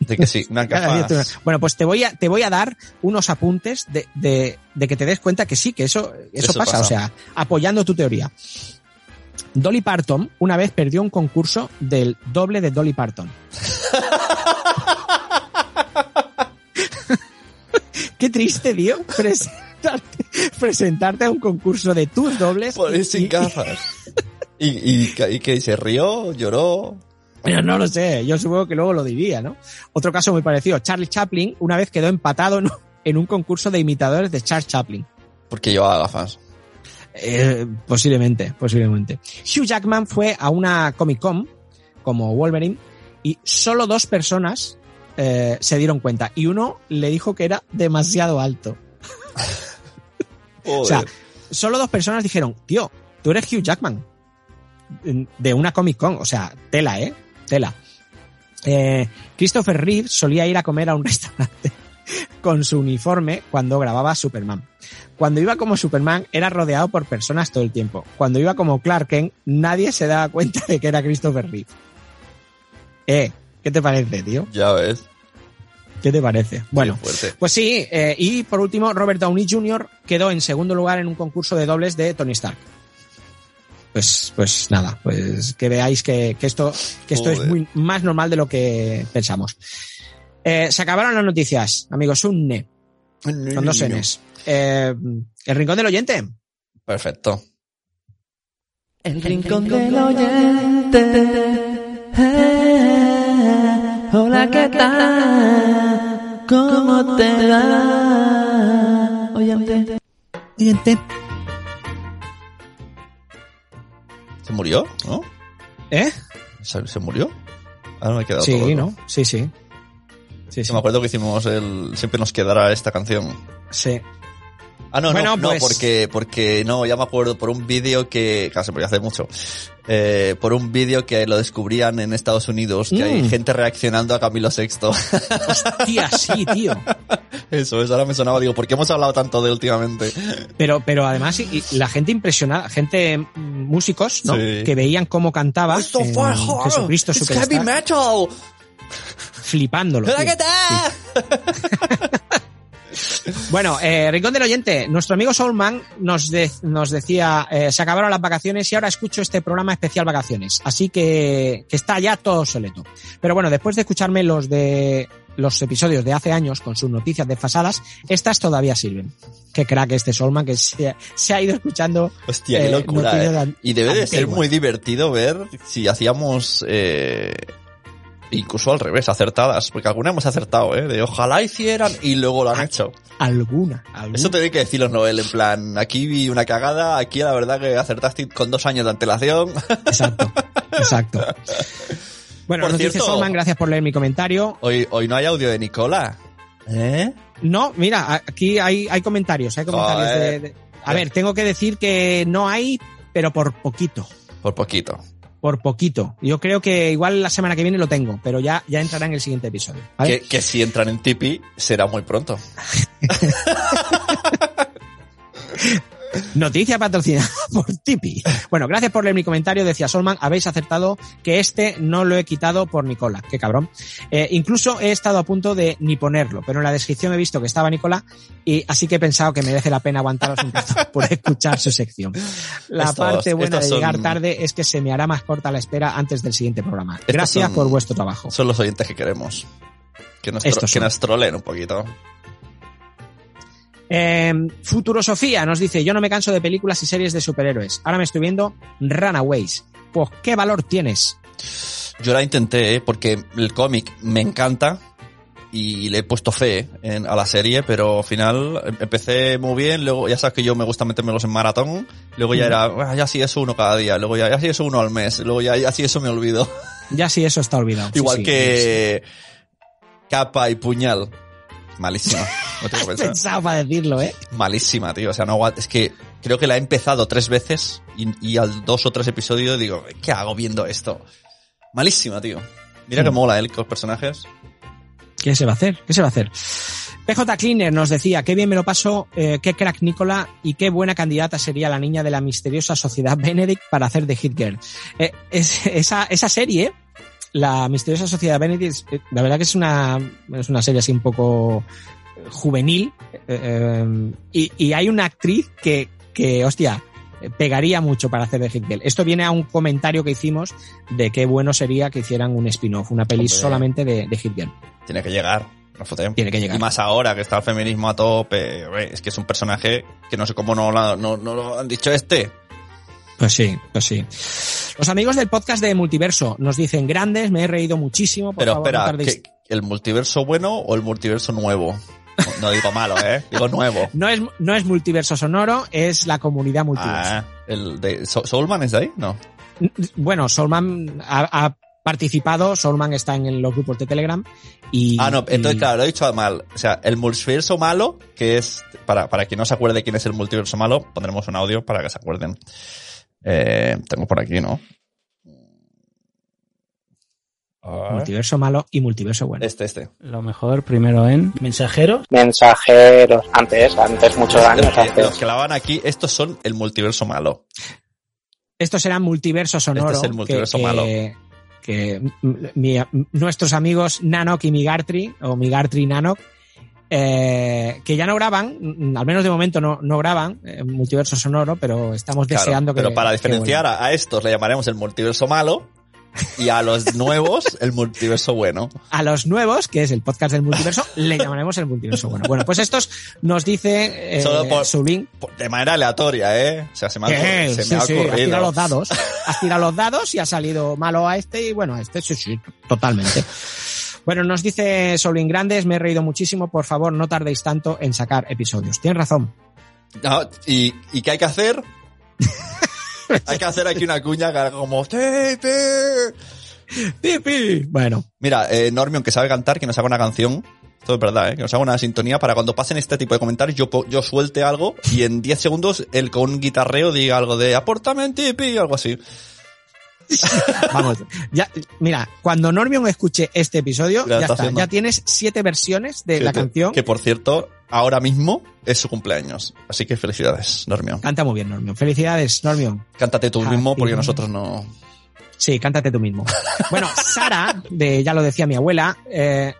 de que sí, unas gafas. Bueno, pues te voy a, te voy a dar unos apuntes de, de, de que te des cuenta que sí, que eso, eso, Eso pasa, pasa. o sea, apoyando tu teoría. Dolly Parton una vez perdió un concurso del doble de Dolly Parton. Qué triste, tío, presentarte, presentarte a un concurso de tus dobles. Por y- ir sin y- gafas. Y, y, y que se rió, lloró. No lo sé, yo supongo que luego lo diría, ¿no? Otro caso muy parecido, Charlie Chaplin una vez quedó empatado en un concurso de imitadores de Charles Chaplin. Porque llevaba gafas. Eh, posiblemente, posiblemente. Hugh Jackman fue a una Comic Con como Wolverine y solo dos personas eh, se dieron cuenta y uno le dijo que era demasiado alto. O sea, solo dos personas dijeron, tío, tú eres Hugh Jackman. De una Comic Con, o sea, tela, ¿eh? Tela. Eh, Christopher Reeve solía ir a comer a un restaurante con su uniforme cuando grababa Superman. Cuando iba como Superman era rodeado por personas todo el tiempo. Cuando iba como Clark Kent nadie se daba cuenta de que era Christopher Reeve. Eh, ¿qué te parece, tío? Ya ves. ¿Qué te parece? Bueno, pues sí, eh, y por último, Robert Downey Jr. quedó en segundo lugar en un concurso de dobles de Tony Stark. Pues, pues nada, pues que veáis que, que esto, que esto es muy más normal de lo que pensamos. Eh, se acabaron las noticias, amigos. Unne, con dos Ns. Eh, el rincón del oyente. Perfecto. El rincón del oyente. Eh, hola, ¿qué tal? ¿Cómo te va? Oyente. Oyente. ¿Se murió? ¿No? ¿Eh? ¿Se, se murió? Ahora me he quedado Sí, todo loco. ¿no? Sí, sí. Sí, Sí, me acuerdo que hicimos el... Siempre nos quedará esta canción. Sí. Ah, no, Bueno, no, pues- no, porque, porque no, ya me acuerdo por un vídeo que, se podía hacer mucho, eh, por un vídeo que lo descubrían en Estados Unidos, que hay Mm. gente reaccionando a Camilo VI. Tía, sí, tío. eso, eso ahora me sonaba, digo, ¿por qué hemos hablado tanto de últimamente? Pero, pero además y- y la gente impresionada, gente mm, músicos, ¿no? Sí. Que veían cómo cantaba en Jesucristo It's Superstar, heavy metal. Flipándolo. Hola, tío. ¿qué tal? Bueno, eh, Rincón del Oyente, nuestro amigo Soulman nos, de- nos decía, eh, se acabaron las vacaciones y ahora escucho este programa especial vacaciones, así que, que está ya todo soleto. Pero bueno, después de escucharme los de los episodios de hace años con sus noticias desfasadas, estas todavía sirven. Qué crack este Soulman que se, se ha ido escuchando. Hostia, qué Eh, locura, eh. Y debe de ser muy divertido ver si hacíamos, eh, incluso al revés, acertadas, porque alguna hemos acertado, eh, de ojalá hicieran y luego lo han hecho. Alguna, alguna. Eso tiene que decirlo Noel, en plan, aquí vi una cagada, aquí la verdad que acertaste con dos años de antelación. Exacto, exacto. Bueno, Por nos dice cierto- Solman, gracias por leer mi comentario. Hoy, hoy no hay audio de Nicola. ¿Eh? No, mira, aquí hay, hay comentarios, hay comentarios de- A ver, tengo que decir que no hay, pero por poquito, Por poquito. Por poquito. Yo creo que igual la semana que viene lo tengo, pero ya, ya entrará en el siguiente episodio. ¿vale? Que, que si entran en Tipeee será muy pronto. Noticia patrocinada por Tipi. Bueno, gracias por leer mi comentario, decía Solman. Habéis acertado que este no lo he quitado por Nicola. Qué cabrón. Eh, incluso he estado a punto de ni ponerlo, pero en la descripción he visto que estaba Nicola y así que he pensado que merece la pena aguantaros un rato por escuchar su sección. La Estos- parte buena de son- llegar tarde es que se me hará más corta la espera antes del siguiente programa. Gracias son- por vuestro trabajo. Son los oyentes que queremos. Que nos, que nos troleen un poquito. Eh, Futuro Sofía nos dice, yo no me canso de películas y series de superhéroes. Ahora me estoy viendo Runaways. Pues, ¿qué valor tienes? Yo la intenté, ¿eh? porque el cómic me encanta y le he puesto fe en- a la serie, pero al final em- empecé muy bien, luego ya sabes que yo me gusta metérmelos en maratón, luego ya era, "Ah, ya sí eso uno cada día, luego ya, ya sí eso uno al mes, luego ya, ya sí eso me olvido. Ya sí, eso está olvidado. Igual sí, que capa y puñal. Malísima. No tengo pensado para decirlo, ¿eh? Malísima, tío. O sea, no Es que creo que la he empezado tres veces y, y al dos o tres episodios digo, ¿qué hago viendo esto? Malísima, tío. Mira que Mm. mola, ¿eh? Los personajes. ¿Qué se va a hacer? ¿Qué se va a hacer? PJ Cleaner nos decía, qué bien me lo paso, eh, qué crack Nicola y qué buena candidata sería la niña de la misteriosa sociedad Benedict para hacer de Hit Girl. Eh, es- esa, esa serie, la misteriosa sociedad Benedict, eh, la verdad que es una, es una serie así un poco eh, juvenil eh, y, y hay una actriz que, que, hostia, pegaría mucho para hacer de Hit Girl. Esto viene a un comentario que hicimos de qué bueno sería que hicieran un spin-off, una peli Hombre. solamente de, de Hit Girl. Tiene que llegar. No. Tiene que llegar. Y más ahora que está el feminismo a tope. Es que es un personaje que no sé cómo no, no, no lo han dicho este. Pues sí, pues sí. Los amigos del podcast de Multiverso nos dicen grandes, me he reído muchísimo. Por Pero favor, no espera, ¿que- ¿el multiverso bueno o el multiverso nuevo? No, no digo malo, ¿eh? Digo nuevo. No es, no es multiverso sonoro, es la comunidad multiverso. Ah, el de So- Soulman es de ahí, no. Bueno, Solman ha, ha participado, Solman está en los grupos de Telegram y... Ah, no, entonces y- claro, lo he dicho mal. O sea, el multiverso malo, que es, para, para quien no se acuerde quién es el multiverso malo, pondremos un audio para que se acuerden. Eh, tengo por aquí, ¿no? Multiverso malo y multiverso bueno. Este, este. Lo mejor primero en mensajeros. Mensajeros. Antes, antes, muchos años Los que, antes. los que la van aquí, estos son el multiverso malo. Esto será multiverso sonoro. Este es el multiverso que- malo. que- mi- nuestros amigos Nanok y Migartri, o Migartri y Nanok, eh, que ya no graban, mm, al menos de momento no, no graban eh, Multiverso Sonoro, pero estamos Claro, deseando que. pero para diferenciar a, estos le llamaremos el multiverso malo y a los nuevos el multiverso bueno. A los nuevos, que es el podcast del multiverso, le llamaremos el multiverso. Bueno, bueno, pues estos nos dice eh, Solo por- Subin Por- De manera aleatoria, ¿eh? O sea, se me ha, se sí, me ha sí, has ocurrido. tirado los dados, has tirado los dados y ha salido malo a este y bueno, a este sí, sí, totalmente. Bueno, nos dice Solín Grandes, me he reído muchísimo, por favor no tardéis tanto en sacar episodios. Tienes razón. No, ¿y, ¿Y qué hay que hacer? hay que hacer aquí una cuña como... "Tipi". Pipi. Bueno, Mira, eh, Normion, que sabe cantar, que nos haga una canción. Esto es verdad, ¿eh? Que nos haga una sintonía para cuando pasen este tipo de comentarios yo, yo suelte algo y en 10 segundos él con un guitarreo diga algo de apórtame en tipi, algo así. vamos. Ya, mira, cuando Normion escuche este episodio, Ya ya, está haciendo. Ya tienes siete versiones de la canción. Que por cierto, ahora mismo es su cumpleaños. Así que felicidades, Normion. Canta muy bien, Normion. Felicidades, Normion. Cántate tú Happy mismo porque nosotros no... Sí, cántate tú mismo. Bueno, Sara, de ya lo decía mi abuela, eh,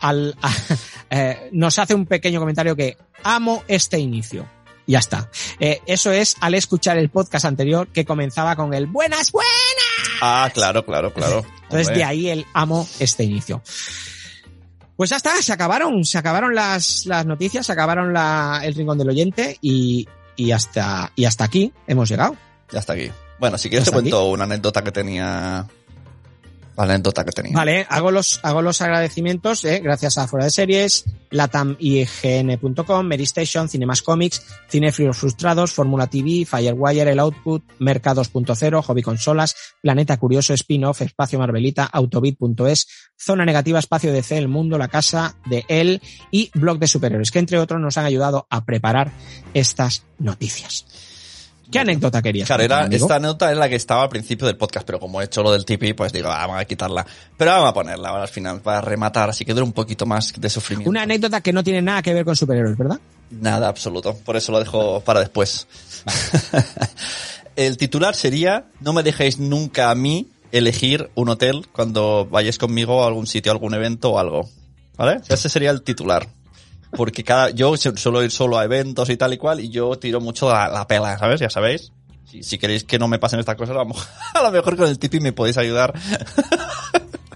al, eh, nos hace un pequeño comentario que amo este inicio. Ya está. Eh, eso es al escuchar el podcast anterior que comenzaba con el buenas, buenas. Ah, claro, claro, claro. Entonces Hombre. de ahí el amo este inicio. Pues ya está, se acabaron, se acabaron las, las noticias, se acabaron la, el rincón del oyente y, y hasta, y hasta aquí hemos llegado. Ya está aquí. Bueno, si quieres te ¿Hasta aquí? cuento una anécdota que tenía... La anécdota que tenía. Vale, hago los, hago los agradecimientos, eh, gracias a Fuera de Series, latamign.com, Meristation, Cinemas Comics, Cinefrios Frustrados, Fórmula TV, Firewire, El Output, Merca 2.0, Hobby Consolas, Planeta Curioso, Spin-Off, Espacio Marvelita, Autobit.es, Zona Negativa, Espacio DC, El Mundo, La Casa de Él y Blog de Superhéroes, que entre otros nos han ayudado a preparar estas noticias. ¿Qué anécdota querías? Claro, era, esta nota es la que estaba al principio del podcast, pero como he hecho lo del tipi, pues digo, ah, vamos a quitarla. Pero vamos a ponerla ahora al final para rematar, así que dura un poquito más de sufrimiento. Una anécdota que no tiene nada que ver con superhéroes, ¿verdad? Nada absoluto, por eso lo dejo para después. El titular sería, no me dejéis nunca a mí elegir un hotel cuando vayáis conmigo a algún sitio, a algún evento o algo. ¿Vale? Ese sería el titular. Porque cada, yo su- suelo ir solo a eventos y tal y cual, y yo tiro mucho la, la pela, ¿sabes? Ya sabéis. Si, si queréis que no me pasen estas cosas, a lo mejor, a lo mejor con el tipi me podéis ayudar.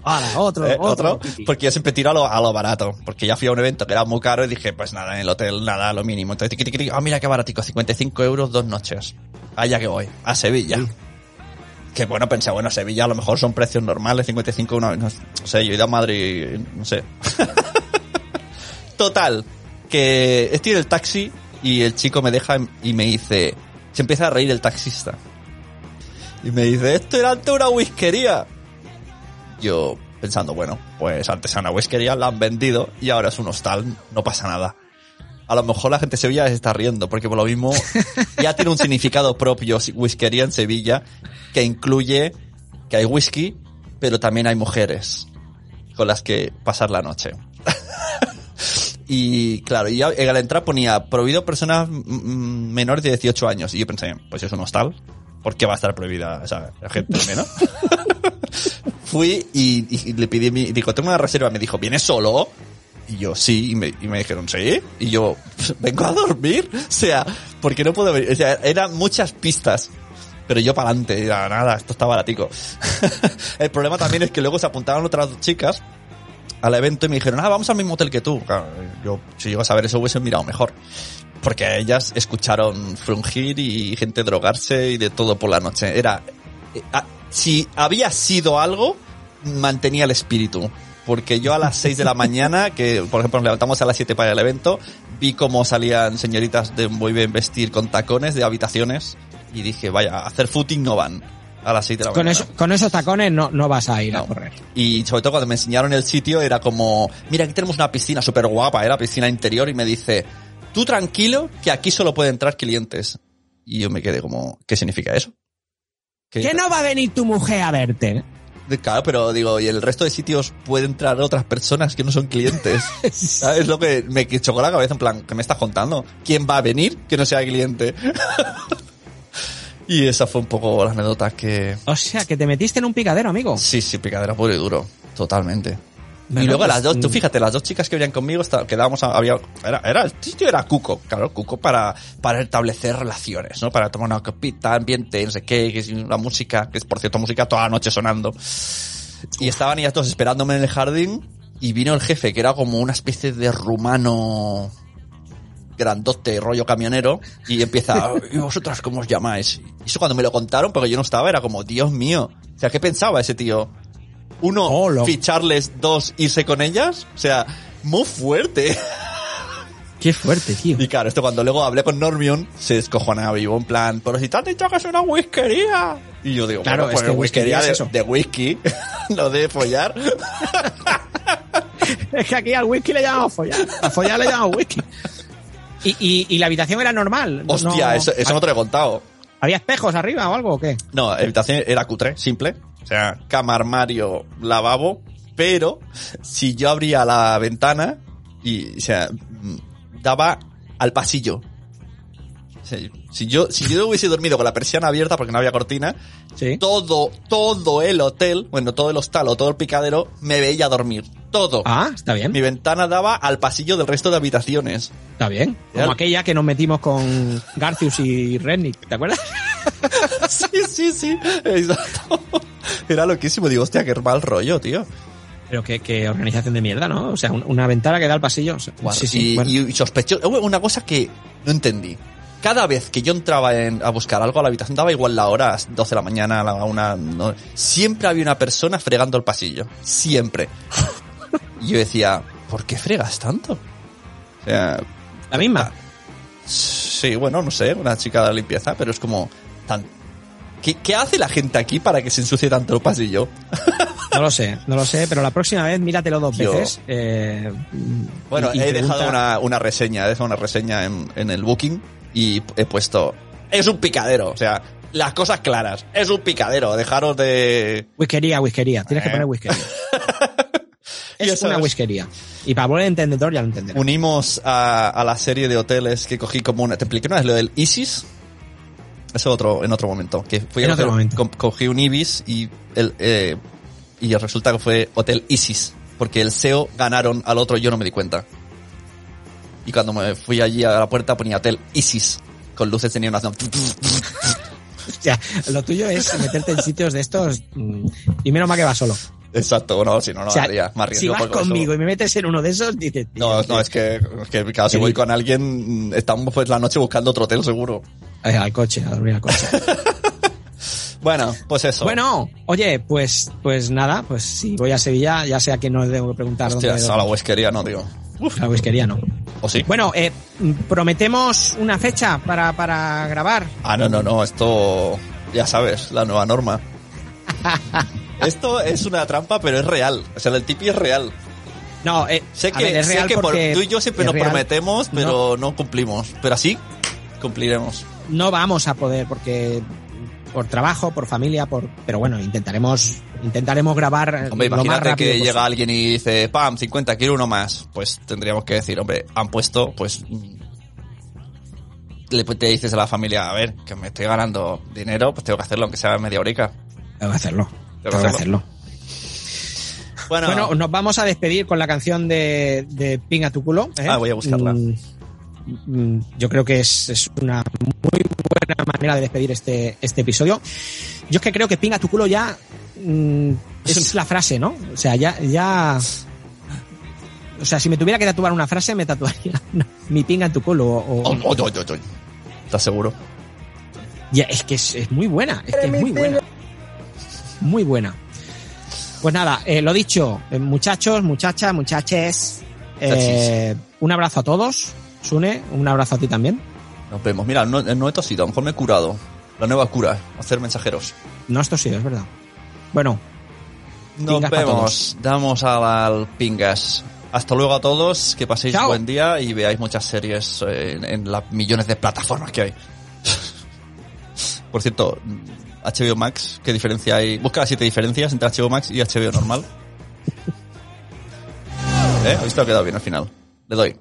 Ahora, otro, ¿eh? otro. otro, porque yo siempre tiro a lo, a lo barato, porque ya fui a un evento que era muy caro y dije, pues nada, en el hotel, nada, lo mínimo. Entonces, tiqui, tiqui, ah, mira qué baratico, 55 euros dos noches. Allá que voy, a Sevilla. Que bueno, pensé, bueno, Sevilla a lo mejor son precios normales, 55, una, no, no sé, yo he ido a Madrid, no sé. Total, que estoy en el taxi y el chico me deja y me dice, se empieza a reír el taxista. Y me dice, esto era antes una whiskería. Yo pensando, bueno, pues antes era una whiskería, la han vendido y ahora es un hostal, no pasa nada. A lo mejor la gente de Sevilla se está riendo, porque por lo mismo ya tiene un significado propio whiskería en Sevilla que incluye que hay whisky, pero también hay mujeres con las que pasar la noche. y claro, y ya en la entrada ponía prohibido personas menores de 18 años. Y yo pensé, pues es un hostal, ¿por qué va a estar prohibida esa gente menor? Fui y, y le pedí mi, digo, tengo una reserva, me dijo, ¿vienes solo? Y yo, sí, y me, y me dijeron, sí. Y yo, vengo a dormir. O sea, porque no puedo venir. O sea, eran muchas pistas. Pero yo para adelante, nada, esto está baratico. El problema también es que luego se apuntaron otras chicas al evento y me dijeron, ah, vamos al mismo hotel que tú. Claro, yo, si llego a saber eso, hubiese mirado mejor. Porque ellas escucharon frungir y gente drogarse y de todo por la noche. Era, eh, ah, si había sido algo, mantenía el espíritu. Porque yo a las 6 de la mañana, que por ejemplo nos levantamos a las 7 para el evento, vi cómo salían señoritas de muy bien vestir con tacones de habitaciones y dije, vaya, a hacer footing no van a las 6 de la Con, mañana. eso, con esos tacones no, no vas a ir a No. correr. Y sobre todo cuando me enseñaron el sitio era como, mira, aquí tenemos una piscina súper guapa, era piscina interior y me dice, tú tranquilo que aquí solo pueden entrar clientes. Y yo me quedé como, ¿qué significa eso? ¿Qué- Que no va a venir tu mujer a verte. Claro, pero digo, y el resto de sitios pueden entrar otras personas que no son clientes. ¿Sabes lo que me chocó la cabeza? En plan, ¿qué me estás contando? ¿Quién va a venir que no sea cliente? Y esa fue un poco la anécdota que... O sea, que te metiste en un picadero, amigo. Sí, sí, picadera puro y duro. Totalmente. Bueno, y luego pues, las dos, tú mm. fíjate, las dos chicas que venían conmigo, está- quedábamos, a- había, era, era, el sitio era cuco, claro, cuco para, para establecer relaciones, ¿no? Para tomar una copita, ambiente, no sé qué, que es la música, que es por cierto música toda la noche sonando. Y estaban ellas dos esperándome en el jardín y vino el jefe, que era como una especie de rumano grandote, rollo camionero, y empieza, ¿y vosotras cómo os llamáis? Y eso cuando me lo contaron, porque yo no estaba, era como, Dios mío. O sea, ¿qué pensaba ese tío? Uno, Oh, lo- ficharles, dos, irse con ellas. O sea, muy fuerte. Qué fuerte, tío. Y claro, esto cuando luego hablé con Normion, se descojonaba vivo, en plan, pero si te han dicho que es una whiskería. Y yo digo, Claro, claro, pues es que whiskería de, es eso. de whisky, no de follar. Es que aquí al whisky le llamamos follar. A follar le llamamos whisky. Y, y, y la habitación era normal. no- Hostia, no- eso, eso no te lo he contado. ¿Había espejos arriba o algo o qué? No, la habitación era cutre, simple. O sea, cama, armario, lavabo. Pero si yo abría la ventana y, o sea, daba al pasillo. O sea, si yo, si yo hubiese dormido con la persiana abierta porque no había cortina, Sí. todo, todo el hotel, bueno, todo el hostal o todo el picadero me veía dormir. Todo. Ah, está bien. Mi ventana daba al pasillo del resto de habitaciones. Está bien. Como aquella que nos metimos con Garcius y Rennick, ¿te acuerdas? sí, sí, sí. Exacto. Era loquísimo. Digo, hostia, qué mal rollo, tío. Pero qué, qué organización de mierda, ¿no? O sea, un- una ventana que da al pasillo. Sí, sí. y, bueno. y sospecho, una cosa que no entendí. Cada vez que yo entraba en- a buscar algo a la habitación, daba igual la hora, 12 de la mañana, a la una, no, siempre había una persona fregando el pasillo. Siempre. Y yo decía, ¿por qué fregas tanto? O sea, La misma. sí, bueno, no sé, una chica de limpieza, pero es como tan... ¿Qué, qué hace la gente aquí para que se ensucie tanto el pasillo? No lo sé, no lo sé, pero la próxima vez míratelo dos Yo- veces. eh, Bueno, he pregunta- dejado una, una reseña, he dejado una reseña en, en el booking y he puesto, es un picadero, o sea, las cosas claras, es un picadero, dejaros de... Whiskería, whiskería. Tienes que Eh. poner whiskería. Es una whiskería. Y para buen entendedor ya lo entenderás. Unimos a, a la serie de hoteles que cogí como una... Te expliqué una vez lo del ISIS. Eso otro, en otro momento. Que fui En a otro momento. co- cogí un Ibis y el, eh, y resulta que fue Hotel ISIS. Porque el SEO ganaron al otro y yo no me di cuenta. Y cuando me fui allí a la puerta ponía Hotel ISIS. Con luces tenía una... O sea, lo tuyo es meterte en sitios de estos. mm, Y menos mal que vas solo. Exacto, bueno, si no, no o sea, haría más si riesgo. vas porque eso- conmigo y me metes en uno de esos, dices. No, no, es que, es que claro, si voy con alguien, estamos pues la noche buscando otro hotel seguro. al coche, a dormir al coche. Bueno, pues eso. bueno, oye, pues, pues nada, pues si voy a Sevilla, ya sé a quién no le debo preguntar Hostias, dónde. a la huesquería no, digo. La whiskería no. ¿O sí? Bueno, eh, prometemos una fecha para, para grabar. Ah, no, no, no, esto, ya sabes, la nueva norma. esto es una trampa, pero es real. O sea, el tipi es real. No, eh, Sé que, ver, es sé que por- tú y yo siempre nos real. prometemos, pero no. cumplimos. Pero así, cumpliremos. no vamos a poder porque por trabajo, por familia, por pero bueno, intentaremos intentaremos grabar eh, Hombre, lo imagínate que posible. llega alguien y dice, pam, 50, quiero uno más. Pues tendríamos que decir, hombre, han puesto, pues... mm, Le te dices a la familia, a ver, que me estoy ganando dinero, pues tengo que hacerlo, aunque sea media horica. Tengo que hacerlo. Tengo que hacerlo. Bueno, Bueno, nos vamos a despedir con la canción de, de Pinga tu culo. ¿eh? Ah, voy a buscarla. Mm, mm, yo creo que es, es una muy buena manera de despedir este, este episodio. Yo es que creo que Pinga tu culo ya mm, es la frase, ¿no? O sea, ya, ya. O sea, si me tuviera que tatuar una frase, me tatuaría mi pinga en tu culo. O, Oh, oh, oh. ¿Estás seguro? Ya, es que es, es muy buena, es que es muy buena. Muy buena. Pues nada, eh, lo dicho, eh, muchachos, muchachas, muchaches, eh, un abrazo a todos. Sune, un abrazo a ti también. Nos vemos. Mira, no, no he tosido, a lo mejor me he curado. La nueva cura, hacer mensajeros. No has tosido, es verdad. Bueno, Nos vemos. Damos al, al pingas. Hasta luego a todos, que paséis Chao. buen día y veáis muchas series eh, en, en las millones de plataformas que hay. Por cierto, HBO Max, ¿qué diferencia hay? Busca las siete diferencias entre HBO Max y HBO normal. ¿Eh? ¿Has visto? Ha quedado bien al final. Le doy.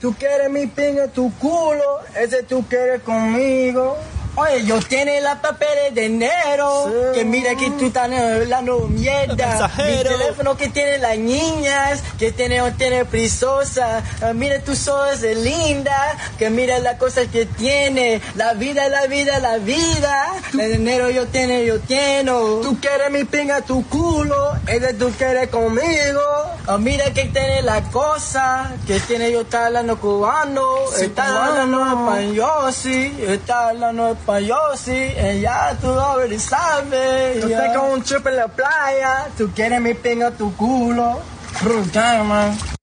Tú quieres mi pinga, tu culo, ese tú quieres conmigo. Oye, yo tiene la papeles de enero. Que mira que tú estás hablando mierda. Mi teléfono que tiene las niñas. Que tiene o tiene prisosa. Ah, mira tus ojos de linda. Que mira las cosas que tiene. La vida, la vida, la vida. El dinero yo tiene, yo tengo. Tú quieres mi pinga, tu culo. Ese tú quieres conmigo. Ah, mira que tiene la cosa. Que tiene yo está hablando cubano. está hablando español, sí. Está hablando español, sí. Ella tú already sabes. Yo estoy con un chip en la playa. Tú quieres mi pinga, tu culo. Brutal, man.